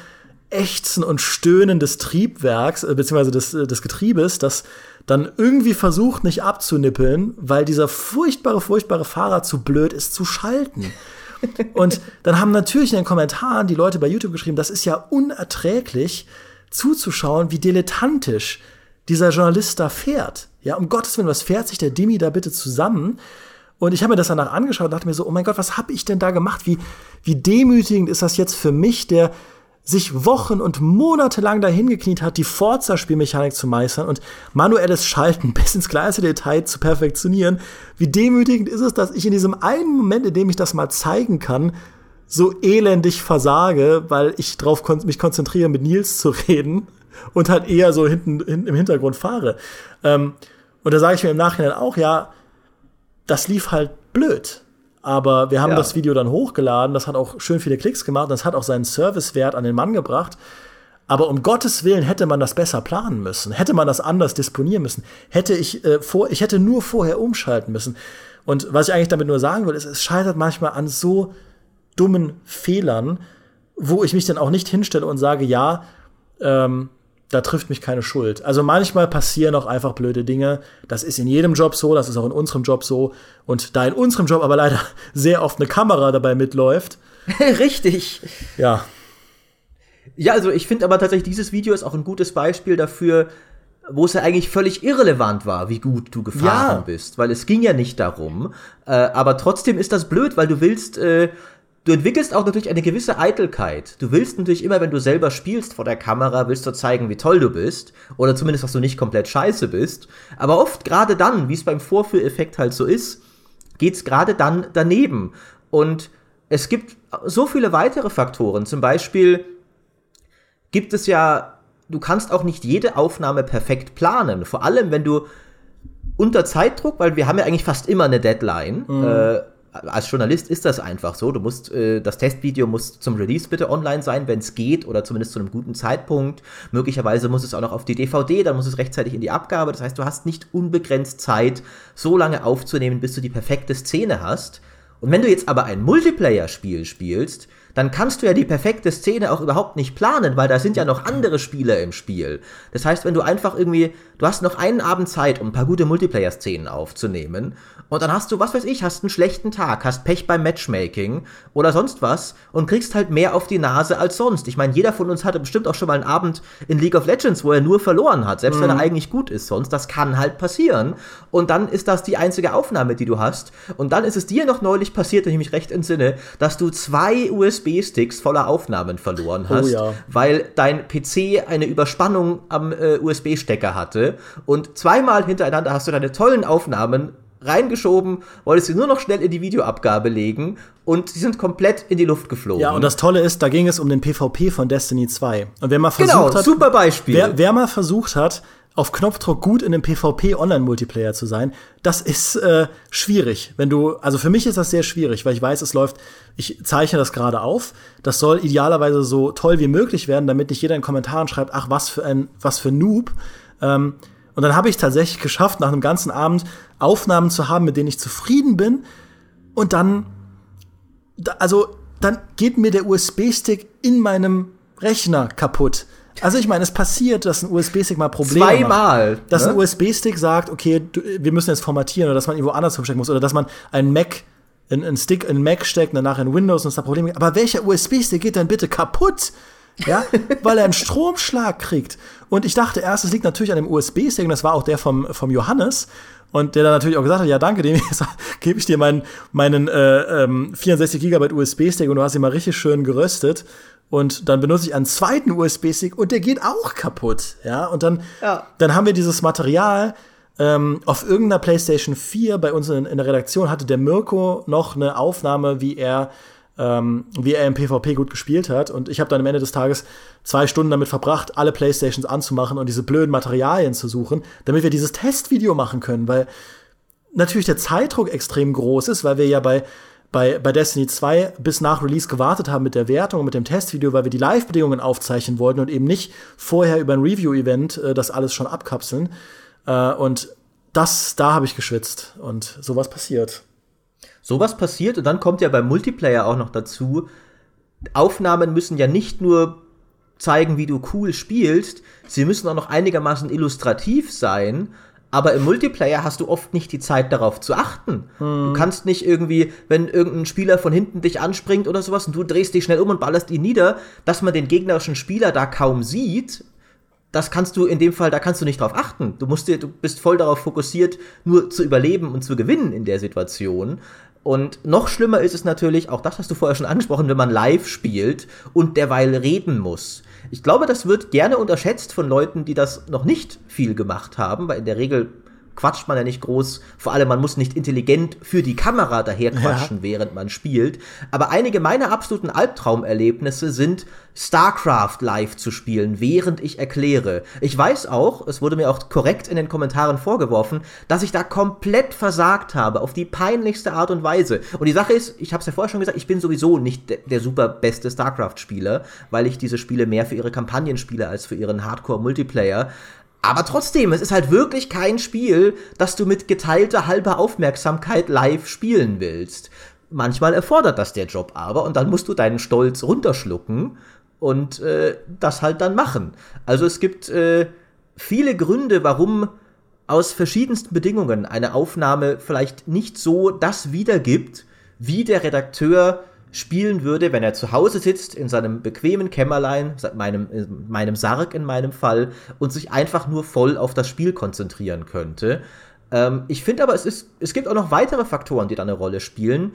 Ächzen und Stöhnen des Triebwerks, äh, beziehungsweise des, äh, des Getriebes, das dann irgendwie versucht, nicht abzunippeln, weil dieser furchtbare, furchtbare Fahrer zu blöd ist zu schalten. Und dann haben natürlich in den Kommentaren die Leute bei YouTube geschrieben, das ist ja unerträglich zuzuschauen, wie dilettantisch dieser Journalist da fährt. Ja, um Gottes Willen, was fährt sich der Dimi da bitte zusammen? Und ich habe mir das danach angeschaut und dachte mir so, oh mein Gott, was habe ich denn da gemacht? Wie, wie demütigend ist das jetzt für mich, der sich Wochen und Monate lang dahin gekniet hat, die Forza-Spielmechanik zu meistern und manuelles Schalten bis ins kleinste Detail zu perfektionieren. Wie demütigend ist es, dass ich in diesem einen Moment, in dem ich das mal zeigen kann, so elendig versage, weil ich drauf kon mich konzentriere, mit Nils zu reden und halt eher so hinten hin, im Hintergrund fahre. Ähm, und da sage ich mir im Nachhinein auch, ja, das lief halt blöd. Aber wir haben ja. das Video dann hochgeladen, das hat auch schön viele Klicks gemacht, das hat auch seinen Servicewert an den Mann gebracht. Aber um Gottes Willen hätte man das besser planen müssen, hätte man das anders disponieren müssen, hätte ich äh, vor, ich hätte nur vorher umschalten müssen. Und was ich eigentlich damit nur sagen will, ist, es scheitert manchmal an so dummen Fehlern, wo ich mich dann auch nicht hinstelle und sage, ja, ähm, da trifft mich keine Schuld. Also manchmal passieren auch einfach blöde Dinge. Das ist in jedem Job so, das ist auch in unserem Job so. Und da in unserem Job aber leider sehr oft eine Kamera dabei mitläuft. Richtig. Ja. Ja, also ich finde aber tatsächlich, dieses Video ist auch ein gutes Beispiel dafür, wo es ja eigentlich völlig irrelevant war, wie gut du gefahren ja. bist, weil es ging ja nicht darum. Äh, aber trotzdem ist das blöd, weil du willst äh, du entwickelst auch natürlich eine gewisse Eitelkeit. Du willst natürlich immer, wenn du selber spielst vor der Kamera, willst du zeigen, wie toll du bist. Oder zumindest, dass du nicht komplett scheiße bist. Aber oft gerade dann, wie es beim Vorführeffekt halt so ist, geht's gerade dann daneben. Und es gibt so viele weitere Faktoren. Zum Beispiel gibt es ja, du kannst auch nicht jede Aufnahme perfekt planen. Vor allem, wenn du unter Zeitdruck, weil wir haben ja eigentlich fast immer eine Deadline, mhm. äh, als Journalist ist das einfach so. Du musst, äh, das Testvideo muss zum Release bitte online sein, wenn es geht, oder zumindest zu einem guten Zeitpunkt. Möglicherweise muss es auch noch auf die DVD, dann muss es rechtzeitig in die Abgabe. Das heißt, du hast nicht unbegrenzt Zeit, so lange aufzunehmen, bis du die perfekte Szene hast. Und wenn du jetzt aber ein Multiplayer-Spiel spielst, dann kannst du ja die perfekte Szene auch überhaupt nicht planen, weil da sind ja noch andere Spieler im Spiel. Das heißt, wenn du einfach irgendwie, du hast noch einen Abend Zeit, um ein paar gute Multiplayer-Szenen aufzunehmen und dann hast du, was weiß ich, hast einen schlechten Tag, hast Pech beim Matchmaking oder sonst was und kriegst halt mehr auf die Nase als sonst. Ich meine, jeder von uns hatte bestimmt auch schon mal einen Abend in League of Legends, wo er nur verloren hat, selbst mhm. wenn er mhm. eigentlich gut ist sonst. Das kann halt passieren. Und dann ist das die einzige Aufnahme, die du hast. Und dann ist es dir noch neulich passiert, wenn ich mich recht entsinne, dass du zwei USB-Sticks voller Aufnahmen verloren oh hast, oh ja. weil dein PC eine Überspannung am äh, USB-Stecker hatte. Und zweimal hintereinander hast du deine tollen Aufnahmen reingeschoben, wolltest sie nur noch schnell in die Videoabgabe legen und sie sind komplett in die Luft geflogen. Ja, und das Tolle ist, da ging es um den PvP von Destiny 2. Und wer mal versucht genau, hat, super Beispiel. Wer, wer mal versucht hat, auf Knopfdruck gut in einem PvP Online Multiplayer zu sein, das ist äh, schwierig. Wenn du, also für mich ist das sehr schwierig, weil ich weiß, es läuft, ich zeichne das gerade auf. Das soll idealerweise so toll wie möglich werden, damit nicht jeder in Kommentaren schreibt, ach was für ein, was für Noob. Ähm, und dann habe ich tatsächlich geschafft, nach einem ganzen Abend Aufnahmen zu haben, mit denen ich zufrieden bin. Und dann, also, dann geht mir der USB-Stick in meinem Rechner kaputt. Also ich meine, es passiert, dass ein USB-Stick mal Probleme Zweimal. Macht. Dass ne? ein USB-Stick sagt, okay, du, wir müssen jetzt formatieren oder dass man irgendwo anders umstecken muss oder dass man einen Mac in einen Stick in Mac steckt danach in Windows und es da Probleme gibt. Aber welcher USB-Stick geht dann bitte kaputt? ja, weil er einen Stromschlag kriegt. Und ich dachte erst, es liegt natürlich an dem USB-Stick, und das war auch der vom, vom Johannes. Und der dann natürlich auch gesagt hat, ja danke, dem gebe ich dir meinen, meinen äh, ähm, 64 GB USB-Stick und du hast ihn mal richtig schön geröstet. Und dann benutze ich einen zweiten USB-Stick und der geht auch kaputt. Ja, und dann, ja. dann haben wir dieses Material. Ähm, auf irgendeiner PlayStation 4 bei uns in, in der Redaktion hatte der Mirko noch eine Aufnahme, wie er ähm, wie er im PvP gut gespielt hat. Und ich habe dann am Ende des Tages zwei Stunden damit verbracht, alle Playstations anzumachen und diese blöden Materialien zu suchen, damit wir dieses Testvideo machen können, weil natürlich der Zeitdruck extrem groß ist, weil wir ja bei bei, bei Destiny 2 bis nach Release gewartet haben mit der Wertung und mit dem Testvideo, weil wir die Live-Bedingungen aufzeichnen wollten und eben nicht vorher über ein Review-Event äh, das alles schon abkapseln. Äh, und das, da habe ich geschwitzt und sowas passiert sowas passiert und dann kommt ja beim Multiplayer auch noch dazu, Aufnahmen müssen ja nicht nur zeigen, wie du cool spielst, sie müssen auch noch einigermaßen illustrativ sein. Aber im Multiplayer hast du oft nicht die Zeit darauf zu achten. Hm. Du kannst nicht irgendwie, wenn irgendein Spieler von hinten dich anspringt oder sowas und du drehst dich schnell um und ballerst ihn nieder, dass man den gegnerischen Spieler da kaum sieht. Das kannst du in dem Fall, da kannst du nicht drauf achten. Du musst dir, du bist voll darauf fokussiert, nur zu überleben und zu gewinnen in der Situation. Und noch schlimmer ist es natürlich, auch das hast du vorher schon angesprochen, wenn man live spielt und derweil reden muss. Ich glaube, das wird gerne unterschätzt von Leuten, die das noch nicht viel gemacht haben, weil in der Regel quatscht man ja nicht groß. Vor allem, man muss nicht intelligent für die Kamera daher quatschen, ja. während man spielt. Aber einige meiner absoluten Albtraumerlebnisse sind, StarCraft live zu spielen, während ich erkläre. Ich weiß auch, es wurde mir auch korrekt in den Kommentaren vorgeworfen, dass ich da komplett versagt habe, auf die peinlichste Art und Weise. Und die Sache ist, ich habe es ja vorher schon gesagt, ich bin sowieso nicht der, der super beste StarCraft-Spieler, weil ich diese Spiele mehr für ihre Kampagnen spiele als für ihren Hardcore-Multiplayer. Aber trotzdem, es ist halt wirklich kein Spiel, das du mit geteilter halber Aufmerksamkeit live spielen willst. Manchmal erfordert das der Job aber und dann musst du deinen Stolz runterschlucken und äh, das halt dann machen. Also es gibt äh, viele Gründe, warum aus verschiedensten Bedingungen eine Aufnahme vielleicht nicht so das wiedergibt, wie der Redakteur spielen würde, wenn er zu Hause sitzt, in seinem bequemen Kämmerlein, meinem, meinem Sarg in meinem Fall, und sich einfach nur voll auf das Spiel konzentrieren könnte. Ähm, ich finde aber, es, ist, es gibt auch noch weitere Faktoren, die da eine Rolle spielen,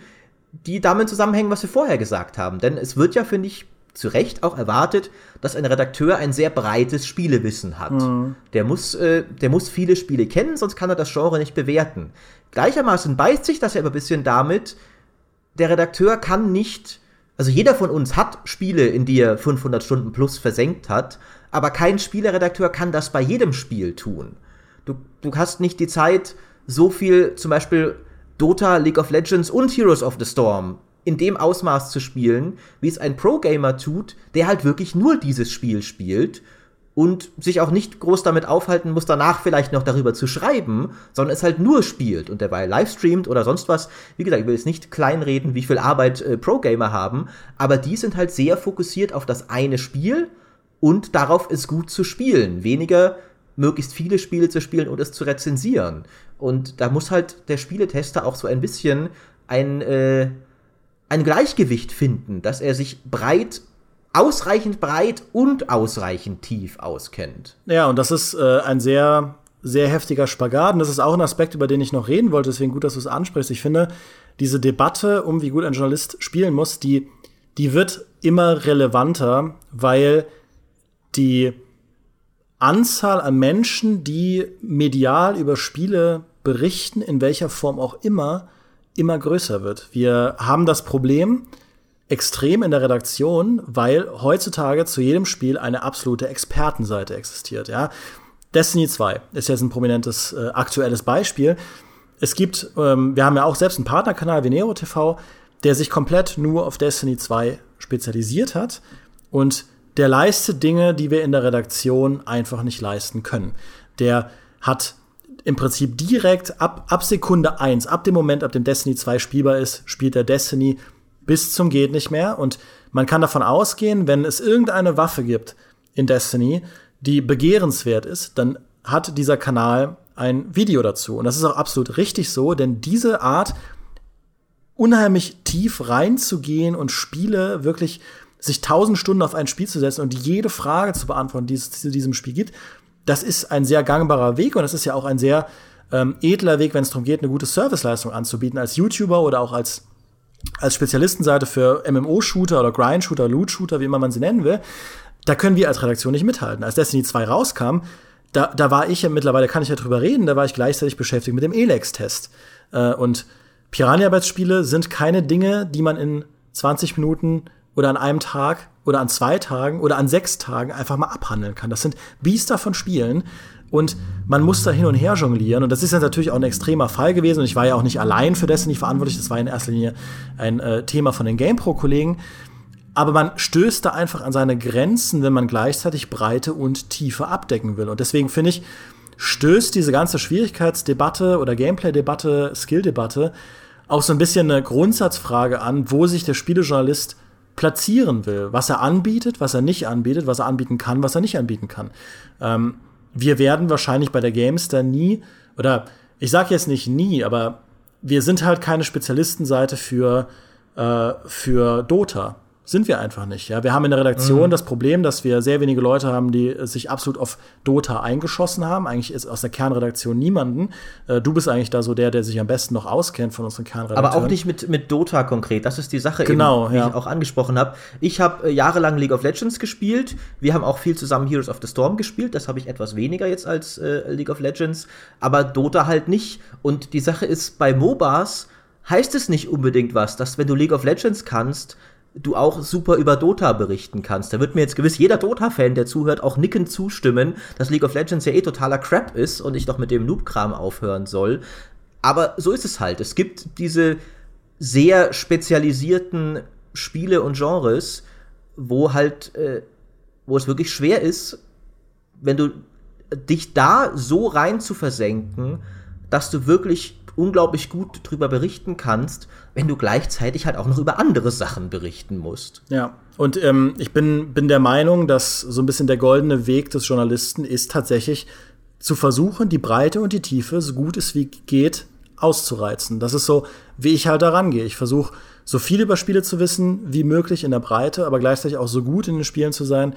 die damit zusammenhängen, was wir vorher gesagt haben. Denn es wird ja, finde ich, zu Recht auch erwartet, dass ein Redakteur ein sehr breites Spielewissen hat. Mhm. Der, muss, äh, der muss viele Spiele kennen, sonst kann er das Genre nicht bewerten. Gleichermaßen beißt sich das ja aber ein bisschen damit, der Redakteur kann nicht, also jeder von uns hat Spiele, in die er 500 Stunden plus versenkt hat, aber kein Spieleredakteur kann das bei jedem Spiel tun. Du, du hast nicht die Zeit, so viel zum Beispiel Dota, League of Legends und Heroes of the Storm in dem Ausmaß zu spielen, wie es ein Pro-Gamer tut, der halt wirklich nur dieses Spiel spielt und sich auch nicht groß damit aufhalten muss, danach vielleicht noch darüber zu schreiben, sondern es halt nur spielt und dabei livestreamt oder sonst was. Wie gesagt, ich will jetzt nicht kleinreden, wie viel Arbeit äh, Pro-Gamer haben, aber die sind halt sehr fokussiert auf das eine Spiel und darauf, es gut zu spielen. Weniger möglichst viele Spiele zu spielen und es zu rezensieren. Und da muss halt der Spieletester auch so ein bisschen ein, äh, ein Gleichgewicht finden, dass er sich breit ausreichend breit und ausreichend tief auskennt. Ja, und das ist äh, ein sehr, sehr heftiger Spagat. Und das ist auch ein Aspekt, über den ich noch reden wollte. Deswegen gut, dass du es ansprichst. Ich finde, diese Debatte um, wie gut ein Journalist spielen muss, die, die wird immer relevanter, weil die Anzahl an Menschen, die medial über Spiele berichten, in welcher Form auch immer, immer größer wird. Wir haben das Problem, extrem in der Redaktion, weil heutzutage zu jedem Spiel eine absolute Expertenseite existiert. Ja? Destiny 2 ist jetzt ein prominentes äh, aktuelles Beispiel. Es gibt, ähm, wir haben ja auch selbst einen Partnerkanal wie Nero TV, der sich komplett nur auf Destiny 2 spezialisiert hat und der leistet Dinge, die wir in der Redaktion einfach nicht leisten können. Der hat im Prinzip direkt ab, ab Sekunde 1, ab dem Moment, ab dem Destiny 2 spielbar ist, spielt er Destiny bis zum geht nicht mehr. Und man kann davon ausgehen, wenn es irgendeine Waffe gibt in Destiny, die begehrenswert ist, dann hat dieser Kanal ein Video dazu. Und das ist auch absolut richtig so, denn diese Art, unheimlich tief reinzugehen und Spiele wirklich sich tausend Stunden auf ein Spiel zu setzen und jede Frage zu beantworten, die es zu diesem Spiel gibt, das ist ein sehr gangbarer Weg und das ist ja auch ein sehr ähm, edler Weg, wenn es darum geht, eine gute Serviceleistung anzubieten als YouTuber oder auch als als Spezialistenseite für MMO-Shooter oder Grind-Shooter, Loot-Shooter, wie immer man sie nennen will, da können wir als Redaktion nicht mithalten. Als Destiny 2 rauskam, da, da war ich ja mittlerweile, kann ich ja drüber reden, da war ich gleichzeitig beschäftigt mit dem Elex-Test. Äh, und Piranha-Arbeitsspiele sind keine Dinge, die man in 20 Minuten oder an einem Tag oder an zwei Tagen oder an sechs Tagen einfach mal abhandeln kann. Das sind Biester von Spielen, und man muss da hin und her jonglieren. Und das ist jetzt natürlich auch ein extremer Fall gewesen. Und ich war ja auch nicht allein für Destiny verantwortlich. Das war in erster Linie ein äh, Thema von den GamePro-Kollegen. Aber man stößt da einfach an seine Grenzen, wenn man gleichzeitig Breite und Tiefe abdecken will. Und deswegen finde ich, stößt diese ganze Schwierigkeitsdebatte oder Gameplay-Debatte, Skill-Debatte auch so ein bisschen eine Grundsatzfrage an, wo sich der Spielejournalist platzieren will, was er anbietet, was er nicht anbietet, was er anbieten kann, was er nicht anbieten kann. Ähm, wir werden wahrscheinlich bei der Gamestar nie, oder ich sage jetzt nicht nie, aber wir sind halt keine Spezialistenseite für, äh, für Dota. Sind wir einfach nicht. Ja, wir haben in der Redaktion mhm. das Problem, dass wir sehr wenige Leute haben, die sich absolut auf Dota eingeschossen haben. Eigentlich ist aus der Kernredaktion niemanden. Äh, du bist eigentlich da so der, der sich am besten noch auskennt von unseren Kernredaktionen. Aber auch nicht mit, mit Dota konkret. Das ist die Sache, genau, eben, wie ja. ich auch angesprochen habe. Ich habe äh, jahrelang League of Legends gespielt. Wir haben auch viel zusammen Heroes of the Storm gespielt. Das habe ich etwas weniger jetzt als äh, League of Legends. Aber Dota halt nicht. Und die Sache ist, bei MOBAs heißt es nicht unbedingt was, dass wenn du League of Legends kannst, du auch super über Dota berichten kannst. Da wird mir jetzt gewiss jeder Dota-Fan, der zuhört, auch nickend zustimmen, dass League of Legends ja eh totaler Crap ist und ich doch mit dem Noob-Kram aufhören soll. Aber so ist es halt. Es gibt diese sehr spezialisierten Spiele und Genres, wo halt, äh, wo es wirklich schwer ist, wenn du dich da so rein zu versenken, dass du wirklich unglaublich gut drüber berichten kannst, wenn du gleichzeitig halt auch noch über andere Sachen berichten musst. Ja, und ähm, ich bin, bin der Meinung, dass so ein bisschen der goldene Weg des Journalisten ist tatsächlich zu versuchen, die Breite und die Tiefe so gut es wie geht auszureizen. Das ist so, wie ich halt da rangehe. Ich versuche, so viel über Spiele zu wissen wie möglich in der Breite, aber gleichzeitig auch so gut in den Spielen zu sein,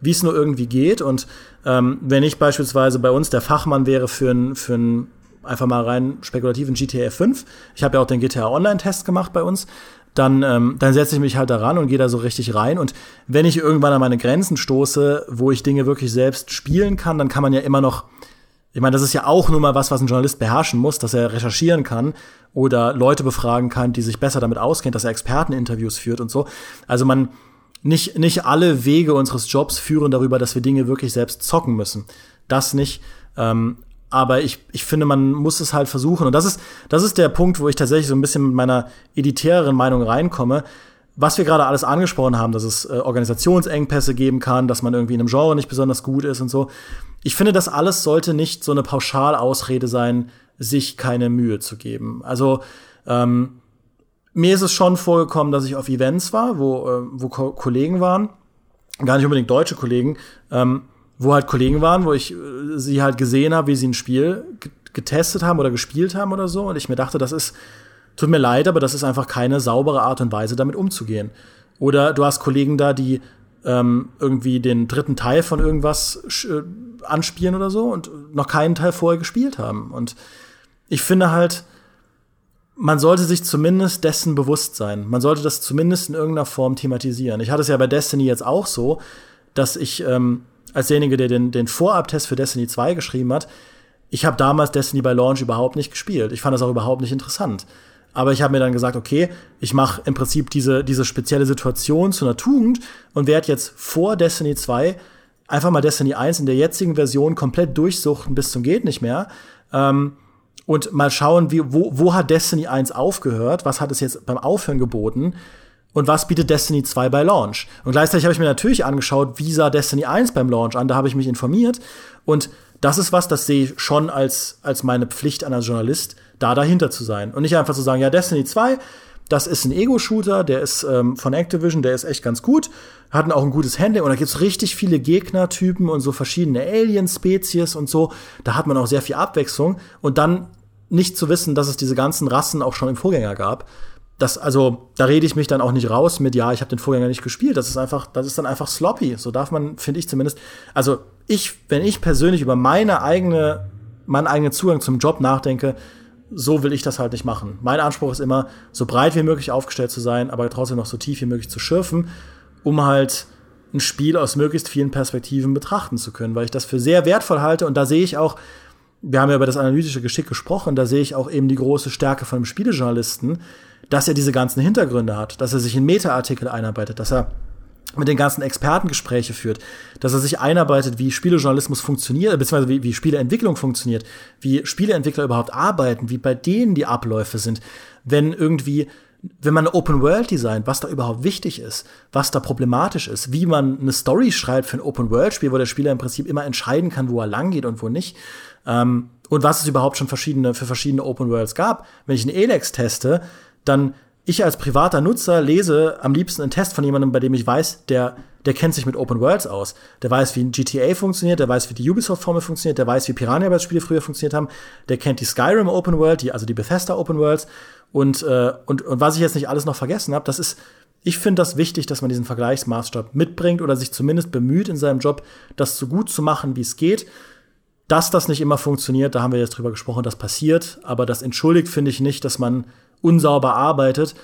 wie es nur irgendwie geht. Und ähm, wenn ich beispielsweise bei uns der Fachmann wäre für ein, für ein einfach mal rein spekulativ in GTA 5. Ich habe ja auch den GTA Online-Test gemacht bei uns. Dann, ähm, dann setze ich mich halt daran und gehe da so richtig rein. Und wenn ich irgendwann an meine Grenzen stoße, wo ich Dinge wirklich selbst spielen kann, dann kann man ja immer noch ich meine, das ist ja auch nur mal was, was ein Journalist beherrschen muss, dass er recherchieren kann oder Leute befragen kann, die sich besser damit auskennen, dass er Experteninterviews führt und so. Also man, nicht, nicht alle Wege unseres Jobs führen darüber, dass wir Dinge wirklich selbst zocken müssen. Das nicht. Ähm, aber ich, ich finde, man muss es halt versuchen. Und das ist, das ist der Punkt, wo ich tatsächlich so ein bisschen mit meiner elitären Meinung reinkomme. was wir gerade alles angesprochen haben, dass es äh, Organisationsengpässe geben kann, dass man irgendwie in einem Genre nicht besonders gut ist und so. Ich finde, das alles sollte nicht so eine Pauschalausrede sein, sich keine Mühe zu geben. Also ähm, mir ist es schon vorgekommen, dass ich auf Events war, wo, äh, wo Ko Kollegen waren, gar nicht unbedingt deutsche Kollegen, ähm, wo halt Kollegen waren, wo ich äh, sie halt gesehen habe, wie sie ein Spiel getestet haben oder gespielt haben oder so. Und ich mir dachte, das ist, tut mir leid, aber das ist einfach keine saubere Art und Weise, damit umzugehen. Oder du hast Kollegen da, die ähm, irgendwie den dritten Teil von irgendwas äh, anspielen oder so und noch keinen Teil vorher gespielt haben. Und ich finde halt, man sollte sich zumindest dessen bewusst sein. Man sollte das zumindest in irgendeiner Form thematisieren. Ich hatte es ja bei Destiny jetzt auch so, dass ich ähm, als derjenige, der den, den Vorabtest für Destiny 2 geschrieben hat, ich habe damals Destiny bei Launch überhaupt nicht gespielt. Ich fand das auch überhaupt nicht interessant. Aber ich habe mir dann gesagt, okay, ich mache im Prinzip diese, diese spezielle Situation zu einer Tugend und werde jetzt vor Destiny 2 einfach mal Destiny 1 in der jetzigen Version komplett durchsuchten bis zum geht nicht mehr. Ähm, und mal schauen, wie, wo, wo hat Destiny 1 aufgehört, was hat es jetzt beim Aufhören geboten und was bietet Destiny 2 bei Launch. Und gleichzeitig habe ich mir natürlich angeschaut, wie sah Destiny 1 beim Launch an, da habe ich mich informiert und das ist was, das sehe ich schon als, als meine Pflicht an als Journalist, da dahinter zu sein. Und nicht einfach zu sagen, ja, Destiny 2, das ist ein Ego-Shooter, der ist ähm, von Activision, der ist echt ganz gut, hatten auch ein gutes Handling und da gibt's richtig viele Gegnertypen und so verschiedene Alien-Spezies und so. Da hat man auch sehr viel Abwechslung und dann nicht zu wissen, dass es diese ganzen Rassen auch schon im Vorgänger gab. Das, also, da rede ich mich dann auch nicht raus mit, ja, ich habe den Vorgänger nicht gespielt. Das ist einfach, das ist dann einfach sloppy. So darf man, finde ich zumindest. Also, ich, wenn ich persönlich über meine eigene, meinen eigenen Zugang zum Job nachdenke, so will ich das halt nicht machen. Mein Anspruch ist immer, so breit wie möglich aufgestellt zu sein, aber trotzdem noch so tief wie möglich zu schürfen, um halt ein Spiel aus möglichst vielen Perspektiven betrachten zu können, weil ich das für sehr wertvoll halte und da sehe ich auch, wir haben ja über das analytische Geschick gesprochen, da sehe ich auch eben die große Stärke von einem Spielejournalisten, dass er diese ganzen Hintergründe hat, dass er sich in Meta-Artikel einarbeitet, dass er mit den ganzen Experten Gespräche führt, dass er sich einarbeitet, wie Spielejournalismus funktioniert, beziehungsweise wie, wie Spieleentwicklung funktioniert, wie Spieleentwickler überhaupt arbeiten, wie bei denen die Abläufe sind, wenn irgendwie wenn man eine Open World designt, was da überhaupt wichtig ist, was da problematisch ist, wie man eine Story schreibt für ein Open World Spiel, wo der Spieler im Prinzip immer entscheiden kann, wo er lang geht und wo nicht. Ähm, und was es überhaupt schon verschiedene, für verschiedene Open Worlds gab. Wenn ich einen Elex teste, dann ich als privater Nutzer lese am liebsten einen Test von jemandem, bei dem ich weiß, der, der kennt sich mit Open Worlds aus. Der weiß, wie ein GTA funktioniert, der weiß, wie die Ubisoft-Formel funktioniert, der weiß, wie Piranha-Spiele früher funktioniert haben, der kennt die Skyrim Open World, die, also die Bethesda Open Worlds. Und, äh, und, und was ich jetzt nicht alles noch vergessen habe, das ist, ich finde das wichtig, dass man diesen Vergleichsmaßstab mitbringt oder sich zumindest bemüht in seinem Job, das so gut zu machen, wie es geht. Dass das nicht immer funktioniert, da haben wir jetzt drüber gesprochen, das passiert, aber das entschuldigt, finde ich nicht, dass man unsauber arbeitet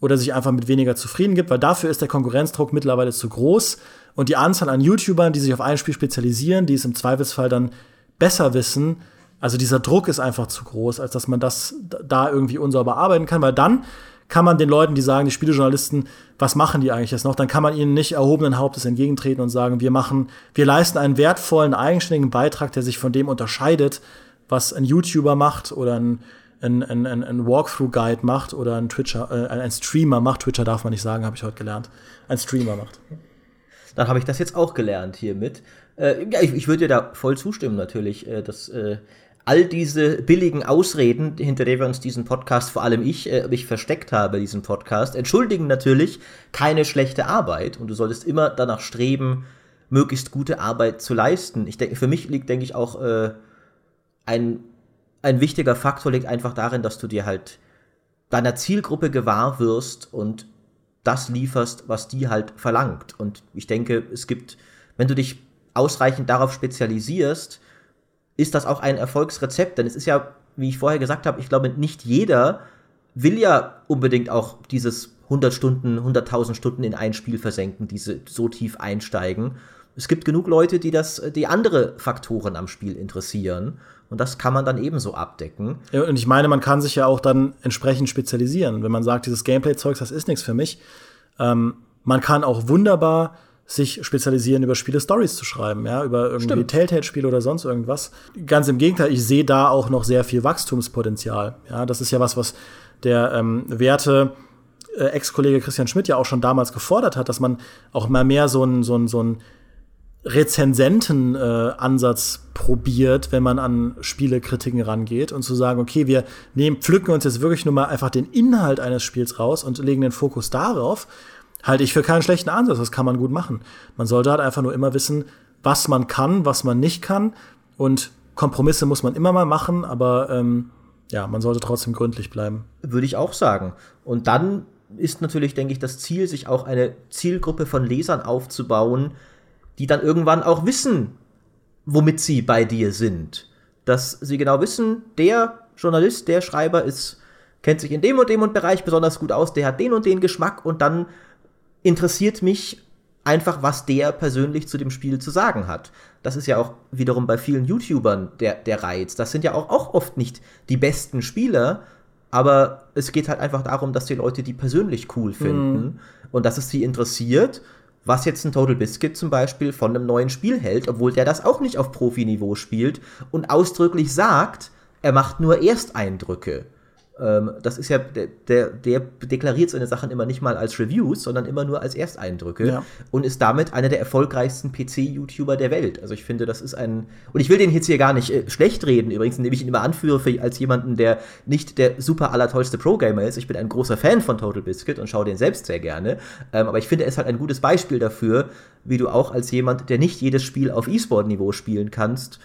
oder sich einfach mit weniger zufrieden gibt, weil dafür ist der Konkurrenzdruck mittlerweile zu groß. Und die Anzahl an YouTubern, die sich auf ein Spiel spezialisieren, die es im Zweifelsfall dann besser wissen, also dieser Druck ist einfach zu groß, als dass man das da irgendwie unsauber arbeiten kann, weil dann kann man den Leuten, die sagen, die Spielejournalisten, was machen die eigentlich jetzt noch, dann kann man ihnen nicht erhobenen Hauptes entgegentreten und sagen, wir machen, wir leisten einen wertvollen, eigenständigen Beitrag, der sich von dem unterscheidet, was ein YouTuber macht oder ein ein, ein, ein, Walkthrough-Guide macht oder ein Twitcher, äh, ein Streamer macht, Twitcher darf man nicht sagen, habe ich heute gelernt, ein Streamer macht. Dann habe ich das jetzt auch gelernt hiermit. Äh, ja, ich, ich würde dir da voll zustimmen natürlich, äh, dass äh, all diese billigen Ausreden, hinter der wir uns diesen Podcast, vor allem ich, äh, mich versteckt habe, diesen Podcast, entschuldigen natürlich keine schlechte Arbeit und du solltest immer danach streben, möglichst gute Arbeit zu leisten. Ich denke, für mich liegt, denke ich, auch äh, ein ein wichtiger Faktor liegt einfach darin, dass du dir halt deiner Zielgruppe gewahr wirst und das lieferst, was die halt verlangt. Und ich denke, es gibt, wenn du dich ausreichend darauf spezialisierst, ist das auch ein Erfolgsrezept. Denn es ist ja, wie ich vorher gesagt habe, ich glaube, nicht jeder will ja unbedingt auch dieses 100 Stunden, 100.000 Stunden in ein Spiel versenken, diese so tief einsteigen. Es gibt genug Leute, die das, die andere Faktoren am Spiel interessieren. Und das kann man dann ebenso abdecken. Ja, und ich meine, man kann sich ja auch dann entsprechend spezialisieren. Wenn man sagt, dieses Gameplay-Zeugs, das ist nichts für mich. Ähm, man kann auch wunderbar sich spezialisieren, über Spiele Stories zu schreiben, ja, über irgendwie Telltale-Spiele oder sonst irgendwas. Ganz im Gegenteil, ich sehe da auch noch sehr viel Wachstumspotenzial. Ja, das ist ja was, was der ähm, Werte äh, Ex-Kollege Christian Schmidt ja auch schon damals gefordert hat, dass man auch mal mehr so einen so so einen Rezensenten-Ansatz äh, probiert, wenn man an Spielekritiken rangeht und zu sagen, okay, wir nehmen, pflücken uns jetzt wirklich nur mal einfach den Inhalt eines Spiels raus und legen den Fokus darauf, halte ich für keinen schlechten Ansatz. Das kann man gut machen. Man sollte halt einfach nur immer wissen, was man kann, was man nicht kann. Und Kompromisse muss man immer mal machen, aber ähm, ja, man sollte trotzdem gründlich bleiben. Würde ich auch sagen. Und dann ist natürlich, denke ich, das Ziel, sich auch eine Zielgruppe von Lesern aufzubauen, die dann irgendwann auch wissen, womit sie bei dir sind. Dass sie genau wissen, der Journalist, der Schreiber ist, kennt sich in dem und dem und Bereich besonders gut aus, der hat den und den Geschmack und dann interessiert mich einfach, was der persönlich zu dem Spiel zu sagen hat. Das ist ja auch wiederum bei vielen YouTubern der, der Reiz. Das sind ja auch, auch oft nicht die besten Spieler, aber es geht halt einfach darum, dass die Leute die persönlich cool finden mm. und dass es sie interessiert, was jetzt ein Total Biscuit zum Beispiel von einem neuen Spiel hält, obwohl der das auch nicht auf Profiniveau spielt und ausdrücklich sagt, er macht nur Ersteindrücke. Ähm, das ist ja, der, der, der deklariert seine Sachen immer nicht mal als Reviews, sondern immer nur als Ersteindrücke ja. und ist damit einer der erfolgreichsten PC-YouTuber der Welt. Also ich finde, das ist ein, und ich will den jetzt hier gar nicht äh, schlecht reden, übrigens, indem ich ihn immer anführe für, als jemanden, der nicht der super allertollste Pro-Gamer ist. Ich bin ein großer Fan von Total Biscuit und schaue den selbst sehr gerne. Ähm, aber ich finde, er ist halt ein gutes Beispiel dafür, wie du auch als jemand, der nicht jedes Spiel auf E-Sport-Niveau spielen kannst,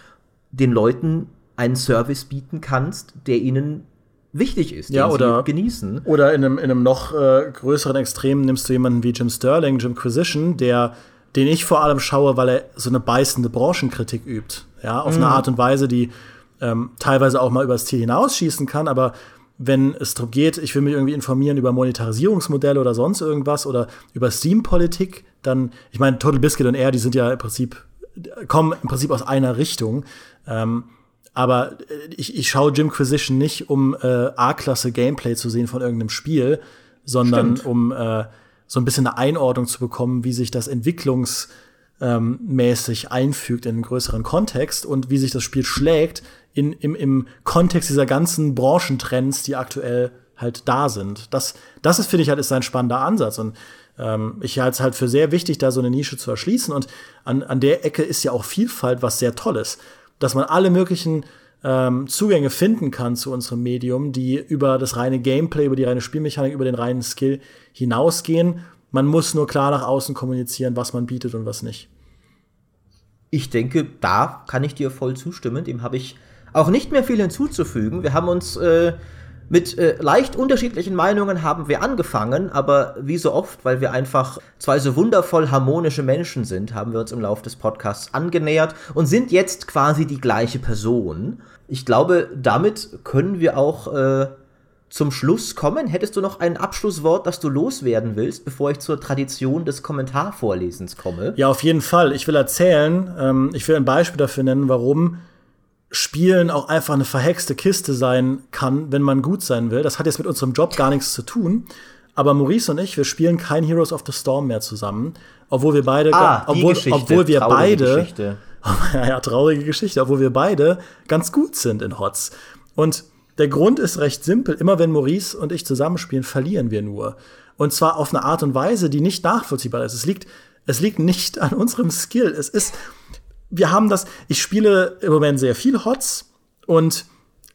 den Leuten einen Service bieten kannst, der ihnen wichtig ist, ja, oder, genießen. Oder in einem, in einem noch äh, größeren Extrem nimmst du jemanden wie Jim Sterling, Jim Quisition, der, den ich vor allem schaue, weil er so eine beißende Branchenkritik übt. Ja, auf mhm. eine Art und Weise, die ähm, teilweise auch mal übers Ziel hinausschießen kann, aber wenn es darum geht, ich will mich irgendwie informieren über Monetarisierungsmodelle oder sonst irgendwas oder über Steam-Politik, dann, ich meine, Total Biscuit und er, die sind ja im Prinzip, kommen im Prinzip aus einer Richtung. Ähm, aber äh, ich, ich schaue Jimquisition nicht, um äh, A-Klasse Gameplay zu sehen von irgendeinem Spiel, sondern Stimmt. um äh, so ein bisschen eine Einordnung zu bekommen, wie sich das entwicklungsmäßig ähm, einfügt in einen größeren Kontext und wie sich das Spiel schlägt in, im, im Kontext dieser ganzen Branchentrends, die aktuell halt da sind. Das, das ist, finde ich, halt ist ein spannender Ansatz. Und ähm, ich halte es halt für sehr wichtig, da so eine Nische zu erschließen. Und an, an der Ecke ist ja auch Vielfalt was sehr Tolles dass man alle möglichen ähm, Zugänge finden kann zu unserem Medium, die über das reine Gameplay, über die reine Spielmechanik, über den reinen Skill hinausgehen. Man muss nur klar nach außen kommunizieren, was man bietet und was nicht. Ich denke, da kann ich dir voll zustimmen. Dem habe ich auch nicht mehr viel hinzuzufügen. Wir haben uns äh, mit äh, leicht unterschiedlichen Meinungen haben wir angefangen, aber wie so oft, weil wir einfach zwei so wundervoll harmonische Menschen sind, haben wir uns im Laufe des Podcasts angenähert und sind jetzt quasi die gleiche Person. Ich glaube, damit können wir auch äh, zum Schluss kommen. Hättest du noch ein Abschlusswort, das du loswerden willst, bevor ich zur Tradition des Kommentarvorlesens komme? Ja, auf jeden Fall. Ich will erzählen, ähm, ich will ein Beispiel dafür nennen, warum Spielen auch einfach eine verhexte Kiste sein kann, wenn man gut sein will. Das hat jetzt mit unserem Job gar nichts zu tun. Aber Maurice und ich, wir spielen kein Heroes of the Storm mehr zusammen, obwohl wir beide, ah, obwohl, obwohl wir traurige beide, Geschichte. ja, traurige Geschichte, obwohl wir beide ganz gut sind in HOTS. Und der Grund ist recht simpel. Immer wenn Maurice und ich zusammenspielen, verlieren wir nur. Und zwar auf eine Art und Weise, die nicht nachvollziehbar ist. Es liegt, es liegt nicht an unserem Skill. Es ist, wir haben das, ich spiele im Moment sehr viel HOTS und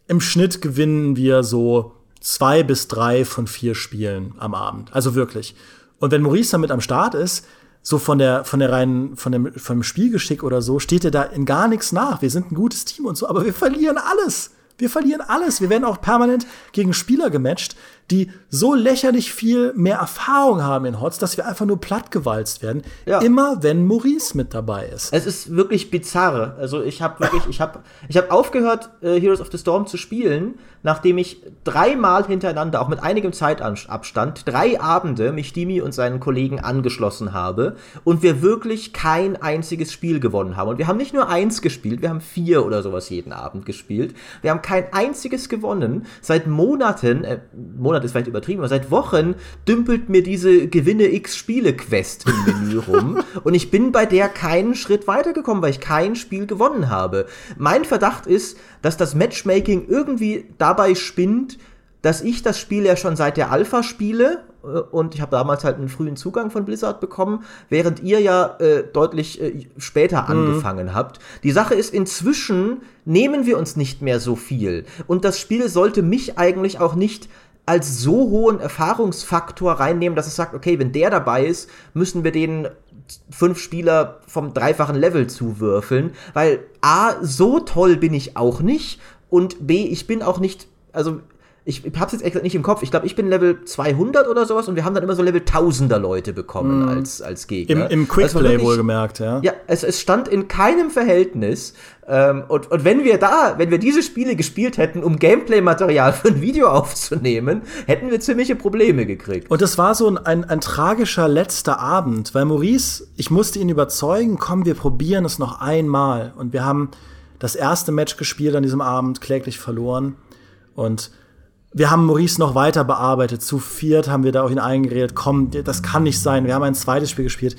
im Schnitt gewinnen wir so zwei bis drei von vier Spielen am Abend. Also wirklich. Und wenn Maurice damit am Start ist, so von der, von der reinen, von dem, vom Spielgeschick oder so, steht er da in gar nichts nach. Wir sind ein gutes Team und so, aber wir verlieren alles. Wir verlieren alles. Wir werden auch permanent gegen Spieler gematcht, die so lächerlich viel mehr Erfahrung haben in HOTS, dass wir einfach nur plattgewalzt werden. Ja. Immer wenn Maurice mit dabei ist. Es ist wirklich bizarr. Also ich habe wirklich, ich habe, ich habe aufgehört, äh, Heroes of the Storm zu spielen, nachdem ich dreimal hintereinander, auch mit einigem Zeitabstand, drei Abende mich Dimi und seinen Kollegen angeschlossen habe und wir wirklich kein einziges Spiel gewonnen haben. Und wir haben nicht nur eins gespielt, wir haben vier oder sowas jeden Abend gespielt. Wir haben kein einziges gewonnen. Seit Monaten, äh, Monat ist vielleicht übertrieben, aber seit Wochen dümpelt mir diese Gewinne X Spiele Quest im Menü rum und ich bin bei der keinen Schritt weitergekommen, weil ich kein Spiel gewonnen habe. Mein Verdacht ist, dass das Matchmaking irgendwie dabei spinnt, dass ich das Spiel ja schon seit der Alpha spiele äh, und ich habe damals halt einen frühen Zugang von Blizzard bekommen, während ihr ja äh, deutlich äh, später mhm. angefangen habt. Die Sache ist, inzwischen nehmen wir uns nicht mehr so viel. Und das Spiel sollte mich eigentlich auch nicht als so hohen Erfahrungsfaktor reinnehmen, dass es sagt, okay, wenn der dabei ist, müssen wir den fünf Spieler vom dreifachen Level zuwürfeln, weil A, so toll bin ich auch nicht und B, ich bin auch nicht, also ich, hab's jetzt echt nicht im Kopf. Ich glaube, ich bin Level 200 oder sowas und wir haben dann immer so Level 1000er Leute bekommen mm. als, als Gegner. Im, im Quickplay wohlgemerkt, ja. Ja, es, es stand in keinem Verhältnis. Ähm, und, und wenn wir da, wenn wir diese Spiele gespielt hätten, um Gameplay-Material für ein Video aufzunehmen, hätten wir ziemliche Probleme gekriegt. Und das war so ein, ein, ein tragischer letzter Abend, weil Maurice, ich musste ihn überzeugen, komm, wir probieren es noch einmal. Und wir haben das erste Match gespielt an diesem Abend, kläglich verloren. Und wir haben Maurice noch weiter bearbeitet. Zu viert haben wir da auch ihn eingeredet. Komm, das kann nicht sein. Wir haben ein zweites Spiel gespielt.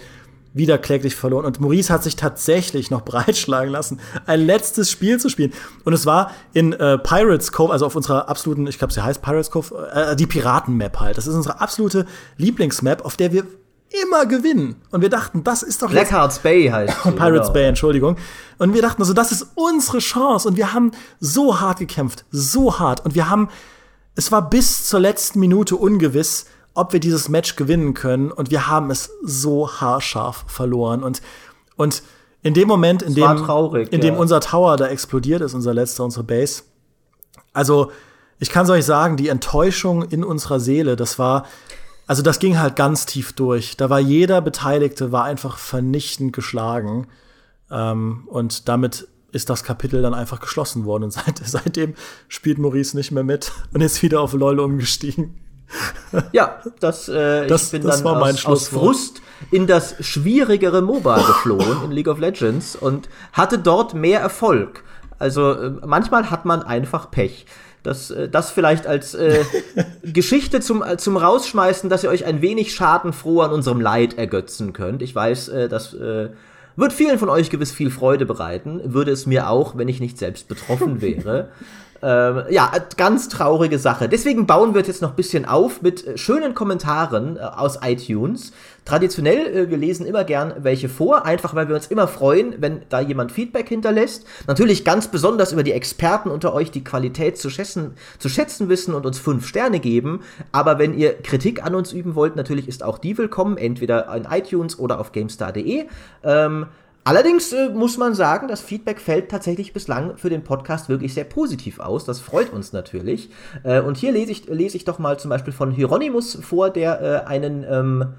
Wieder kläglich verloren. Und Maurice hat sich tatsächlich noch breitschlagen lassen, ein letztes Spiel zu spielen. Und es war in äh, Pirates Cove, also auf unserer absoluten, ich glaube, sie heißt Pirates Cove, äh, die Piraten-Map halt. Das ist unsere absolute Lieblingsmap, auf der wir immer gewinnen. Und wir dachten, das ist doch Blackhearts Bay heißt sie, Pirates genau. Bay, Entschuldigung. Und wir dachten also, das ist unsere Chance. Und wir haben so hart gekämpft, so hart. Und wir haben es war bis zur letzten Minute ungewiss, ob wir dieses Match gewinnen können und wir haben es so haarscharf verloren und und in dem Moment, in dem, traurig, in dem unser Tower da explodiert ist, unser letzter, unsere Base, also ich kann es euch sagen, die Enttäuschung in unserer Seele, das war, also das ging halt ganz tief durch. Da war jeder Beteiligte war einfach vernichtend geschlagen ähm, und damit ist das Kapitel dann einfach geschlossen worden. Und seit, seitdem spielt Maurice nicht mehr mit und ist wieder auf LOL umgestiegen. Ja, das, äh, das, ich bin das dann aus, aus, Frust in das schwierigere MOBA geflohen in League of Legends und hatte dort mehr Erfolg. Also äh, manchmal hat man einfach Pech. Das, äh, das vielleicht als äh, Geschichte zum, äh, zum Rausschmeißen, dass ihr euch ein wenig schadenfroh an unserem Leid ergötzen könnt. Ich weiß, äh, dass wird vielen von euch gewiss viel Freude bereiten, würde es mir auch, wenn ich nicht selbst betroffen wäre. Ähm, ja, ganz traurige Sache. Deswegen bauen wir jetzt noch ein bisschen auf mit äh, schönen Kommentaren äh, aus iTunes. Traditionell, äh, wir lesen immer gern welche vor, einfach weil wir uns immer freuen, wenn da jemand Feedback hinterlässt. Natürlich ganz besonders über die Experten unter euch, die Qualität zu schätzen, zu schätzen wissen und uns fünf Sterne geben. Aber wenn ihr Kritik an uns üben wollt, natürlich ist auch die willkommen, entweder in iTunes oder auf GameStar.de. Ähm, Allerdings äh, muss man sagen, das Feedback fällt tatsächlich bislang für den Podcast wirklich sehr positiv aus. Das freut uns natürlich. Äh, und hier lese ich, lese ich doch mal zum Beispiel von Hieronymus vor, der äh, einen ähm,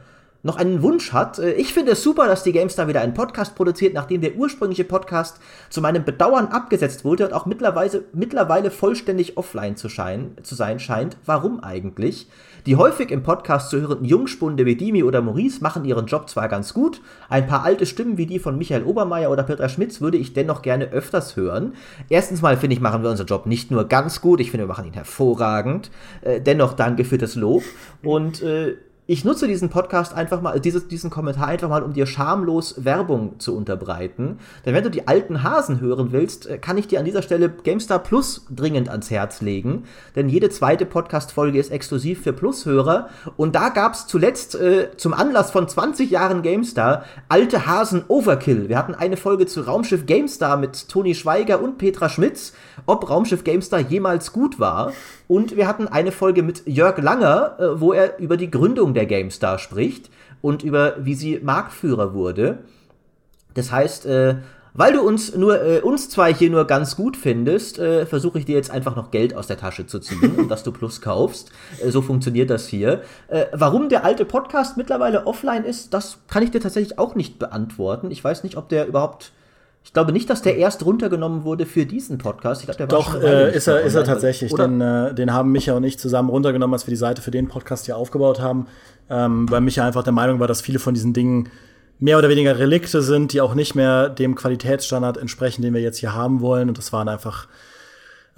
noch einen Wunsch hat. Äh, ich finde es super, dass die GameStar wieder einen Podcast produziert, nachdem der ursprüngliche Podcast zu meinem Bedauern abgesetzt wurde und auch mittlerweile, mittlerweile vollständig offline zu, schein, zu sein scheint. Warum eigentlich? Die häufig im Podcast zu hörenden Jungspunde wie Dimi oder Maurice machen ihren Job zwar ganz gut, ein paar alte Stimmen wie die von Michael Obermeier oder Petra Schmitz würde ich dennoch gerne öfters hören. Erstens mal finde ich, machen wir unseren Job nicht nur ganz gut, ich finde, wir machen ihn hervorragend. Äh, dennoch danke für das Lob. Und äh, ich nutze diesen Podcast einfach mal, dieses, diesen Kommentar einfach mal, um dir schamlos Werbung zu unterbreiten. Denn wenn du die alten Hasen hören willst, äh, kann ich dir an dieser Stelle GameStar Plus dringend ans Herz legen. Denn jede zweite Podcast-Folge ist exklusiv für Plus-Hörer. Und da gab es zuletzt äh, zum Anlass von 20 Jahren GameStar alte Hasen Overkill. Wir hatten eine Folge zu Raumschiff GameStar mit Toni Schweiger und Petra Schmitz, ob Raumschiff GameStar jemals gut war. Und wir hatten eine Folge mit Jörg Langer, äh, wo er über die Gründung der GameStar spricht und über wie sie Marktführer wurde. Das heißt, äh, weil du uns nur äh, uns zwei hier nur ganz gut findest, äh, versuche ich dir jetzt einfach noch Geld aus der Tasche zu ziehen und dass du Plus kaufst. Äh, so funktioniert das hier. Äh, warum der alte Podcast mittlerweile offline ist, das kann ich dir tatsächlich auch nicht beantworten. Ich weiß nicht, ob der überhaupt ich glaube nicht, dass der erst runtergenommen wurde für diesen Podcast. Ich glaub, der war Doch, äh, ist, er, ist er tatsächlich. Den, äh, den haben Micha und ich zusammen runtergenommen, als wir die Seite für den Podcast hier aufgebaut haben. Ähm, weil Micha einfach der Meinung war, dass viele von diesen Dingen mehr oder weniger Relikte sind, die auch nicht mehr dem Qualitätsstandard entsprechen, den wir jetzt hier haben wollen. Und das waren einfach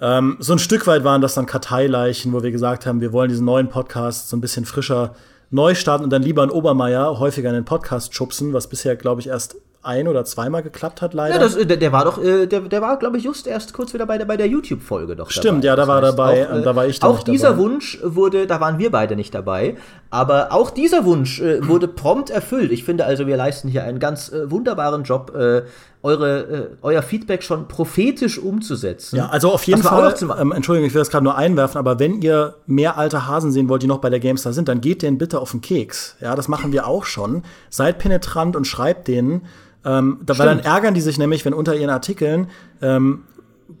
ähm, so ein Stück weit waren das dann Karteileichen, wo wir gesagt haben, wir wollen diesen neuen Podcast so ein bisschen frischer neu starten und dann lieber einen Obermeier häufiger in den Podcast schubsen, was bisher, glaube ich, erst ein oder zweimal geklappt hat, leider. Ja, das, der, der war doch, äh, der, der war, glaube ich, just erst kurz wieder bei der, bei der YouTube-Folge doch Stimmt, dabei. ja, da Das war heißt, dabei, auch, äh, da war ich dann Auch dieser dabei. Wunsch wurde, da waren wir beide nicht dabei, aber auch dieser Wunsch äh, wurde prompt erfüllt. Ich finde also, wir leisten hier einen ganz äh, wunderbaren Job, äh, eure, äh, euer Feedback schon prophetisch umzusetzen. Ja, also auf jeden Fall, ähm, Entschuldigung, ich will das gerade nur einwerfen, aber wenn ihr mehr alte Hasen sehen wollt, die noch bei der GameStar sind, dann geht denen bitte auf den Keks. Ja, das machen wir auch schon. Seid penetrant und schreibt denen, ähm, da, weil dann ärgern die sich nämlich, wenn unter ihren Artikeln ähm,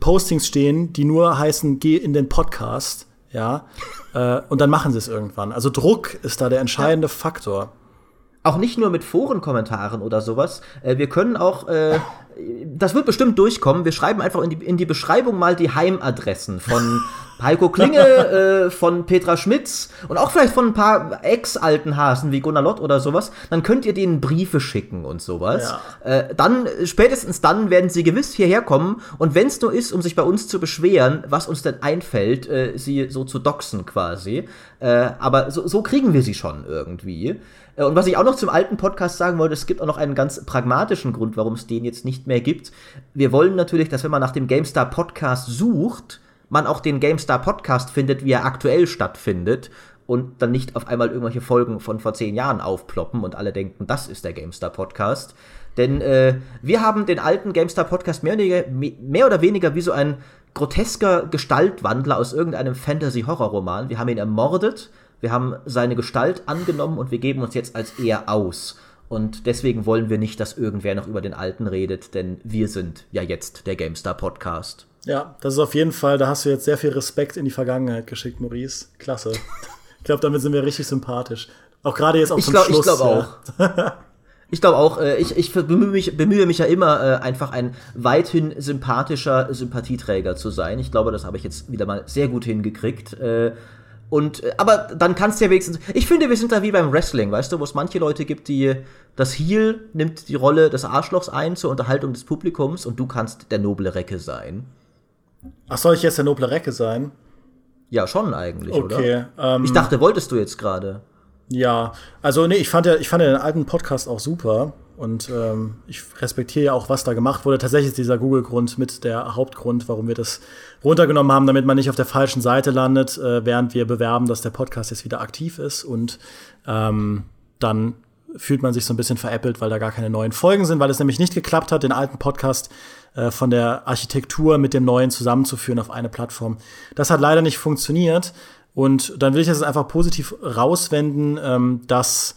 Postings stehen, die nur heißen, geh in den Podcast, ja, äh, und dann machen sie es irgendwann. Also Druck ist da der entscheidende Faktor. Auch nicht nur mit Forenkommentaren oder sowas. Äh, wir können auch, äh, das wird bestimmt durchkommen. Wir schreiben einfach in die, in die Beschreibung mal die Heimadressen von Heiko Klinge, äh, von Petra Schmitz und auch vielleicht von ein paar ex-alten Hasen wie Gunnar Lott oder sowas. Dann könnt ihr denen Briefe schicken und sowas. Äh, dann, spätestens dann werden sie gewiss hierher kommen. Und wenn es nur ist, um sich bei uns zu beschweren, was uns denn einfällt, äh, sie so zu doxen quasi. Äh, aber so, so kriegen wir sie schon irgendwie. Äh, Und was ich auch noch zum alten Podcast sagen wollte, es gibt auch noch einen ganz pragmatischen Grund, warum es den jetzt nicht mehr gibt. Wir wollen natürlich, dass wenn man nach dem GameStar Podcast sucht, man auch den GameStar Podcast findet, wie er aktuell stattfindet und dann nicht auf einmal irgendwelche Folgen von vor zehn Jahren aufploppen und alle denken, das ist der GameStar Podcast. Denn äh, wir haben den alten GameStar Podcast mehr oder, weniger, mehr oder weniger wie so ein grotesker Gestaltwandler aus irgendeinem Fantasy-Horror-Roman. Wir haben ihn ermordet, wir haben seine Gestalt angenommen und wir geben uns jetzt als er aus. Und deswegen wollen wir nicht, dass irgendwer noch über den Alten redet, denn wir sind ja jetzt der GameStar Podcast. Ja, das ist auf jeden Fall, da hast du jetzt sehr viel Respekt in die Vergangenheit geschickt, Maurice. Klasse. ich glaube, damit sind wir richtig sympathisch. Auch gerade jetzt auch Ich zum glaube ich Schluss. glaub ja. auch. Ich glaube auch, äh, ich, ich bemühe, mich, bemühe mich ja immer, äh, einfach ein weithin sympathischer Sympathieträger zu sein. Ich glaube, das habe ich jetzt wieder mal sehr gut hingekriegt. Äh, und, äh, aber dann kannst du ja wenigstens. Ich finde, wir sind da wie beim Wrestling, weißt du, wo es manche Leute gibt, die das Heel nimmt die Rolle des Arschlochs ein zur Unterhaltung des Publikums und du kannst der noble Recke sein. Ach, soll ich jetzt der noble Recke sein? Ja, schon eigentlich, Okay. oder? Ähm, Ich dachte, wolltest du jetzt gerade. Ja, also nee, ich fand ja, ich fand ja den alten Podcast auch super und ähm, ich respektiere ja auch, was da gemacht wurde. Tatsächlich ist dieser Google-Grund mit der Hauptgrund, warum wir das runtergenommen haben, damit man nicht auf der falschen Seite landet, äh, während wir bewerben, dass der Podcast jetzt wieder aktiv ist und ähm, dann fühlt man sich so ein bisschen veräppelt, weil da gar keine neuen Folgen sind, weil es nämlich nicht geklappt hat, den alten Podcast äh, von der Architektur mit dem neuen zusammenzuführen auf eine Plattform. Das hat leider nicht funktioniert. Und dann will ich das einfach positiv rauswenden, ähm, dass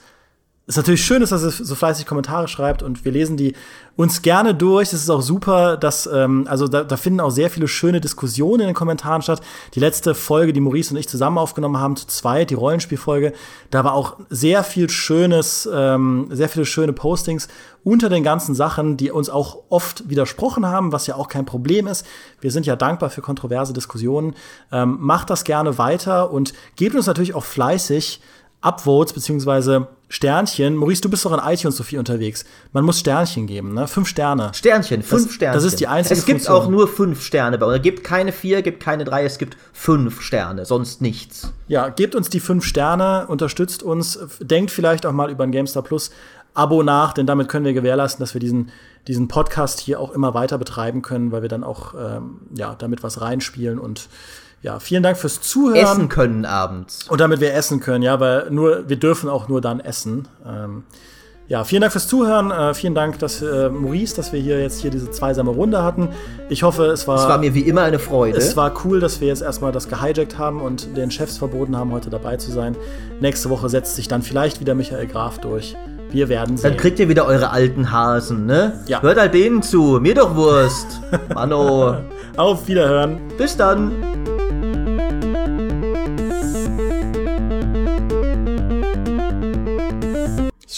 es natürlich schön ist, dass ihr so fleißig Kommentare schreibt und wir lesen die uns gerne durch. Das ist auch super, dass, ähm, also da, da finden auch sehr viele schöne Diskussionen in den Kommentaren statt. Die letzte Folge, die Maurice und ich zusammen aufgenommen haben, zu zweit, die Rollenspielfolge, da war auch sehr viel schönes, ähm, sehr viele schöne Postings unter den ganzen Sachen, die uns auch oft widersprochen haben, was ja auch kein Problem ist. Wir sind ja dankbar für kontroverse Diskussionen. Ähm, macht das gerne weiter und gebt uns natürlich auch fleißig Upvotes beziehungsweise Sternchen. Maurice, du bist doch in iTunes so viel unterwegs. Man muss Sternchen geben, ne? Fünf Sterne. Sternchen, fünf Das- Sterne. das ist die einzige Es gibt Funktion. auch nur fünf Sterne bei uns. Es gibt keine vier, gibt keine drei, es gibt fünf Sterne, sonst nichts. Ja, gebt uns die fünf Sterne, unterstützt uns, denkt vielleicht auch mal über ein GameStar Plus Abo nach, denn damit können wir gewährleisten, dass wir diesen, diesen Podcast hier auch immer weiter betreiben können, weil wir dann auch ähm, ja, damit was reinspielen und ja, vielen Dank fürs Zuhören. Essen können abends. Und damit wir essen können, ja, weil nur, wir dürfen auch nur dann essen. Ähm, ja, vielen Dank fürs Zuhören. Äh, vielen Dank, dass äh, Maurice, dass wir hier jetzt hier diese zweisame Runde hatten. Ich hoffe, es war, Es war mir wie immer eine Freude. es war cool, dass wir jetzt erstmal das gehijackt haben und den Chefs verboten haben, heute dabei zu sein. Nächste Woche setzt sich dann vielleicht wieder Michael Graf durch. Wir werden sehen. Dann kriegt ihr wieder eure alten Hasen, ne? Ja. Hört halt denen zu. Mir doch Wurst. Mano. Auf Wiederhören. Bis dann.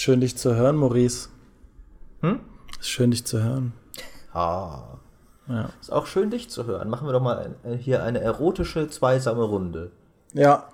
Schön, dich zu hören, Maurice. Hm? Ist schön, dich zu hören. Ah. Ja. Ist auch schön, dich zu hören. Machen wir doch mal äh, hier eine erotische, zweisame Runde. Ja,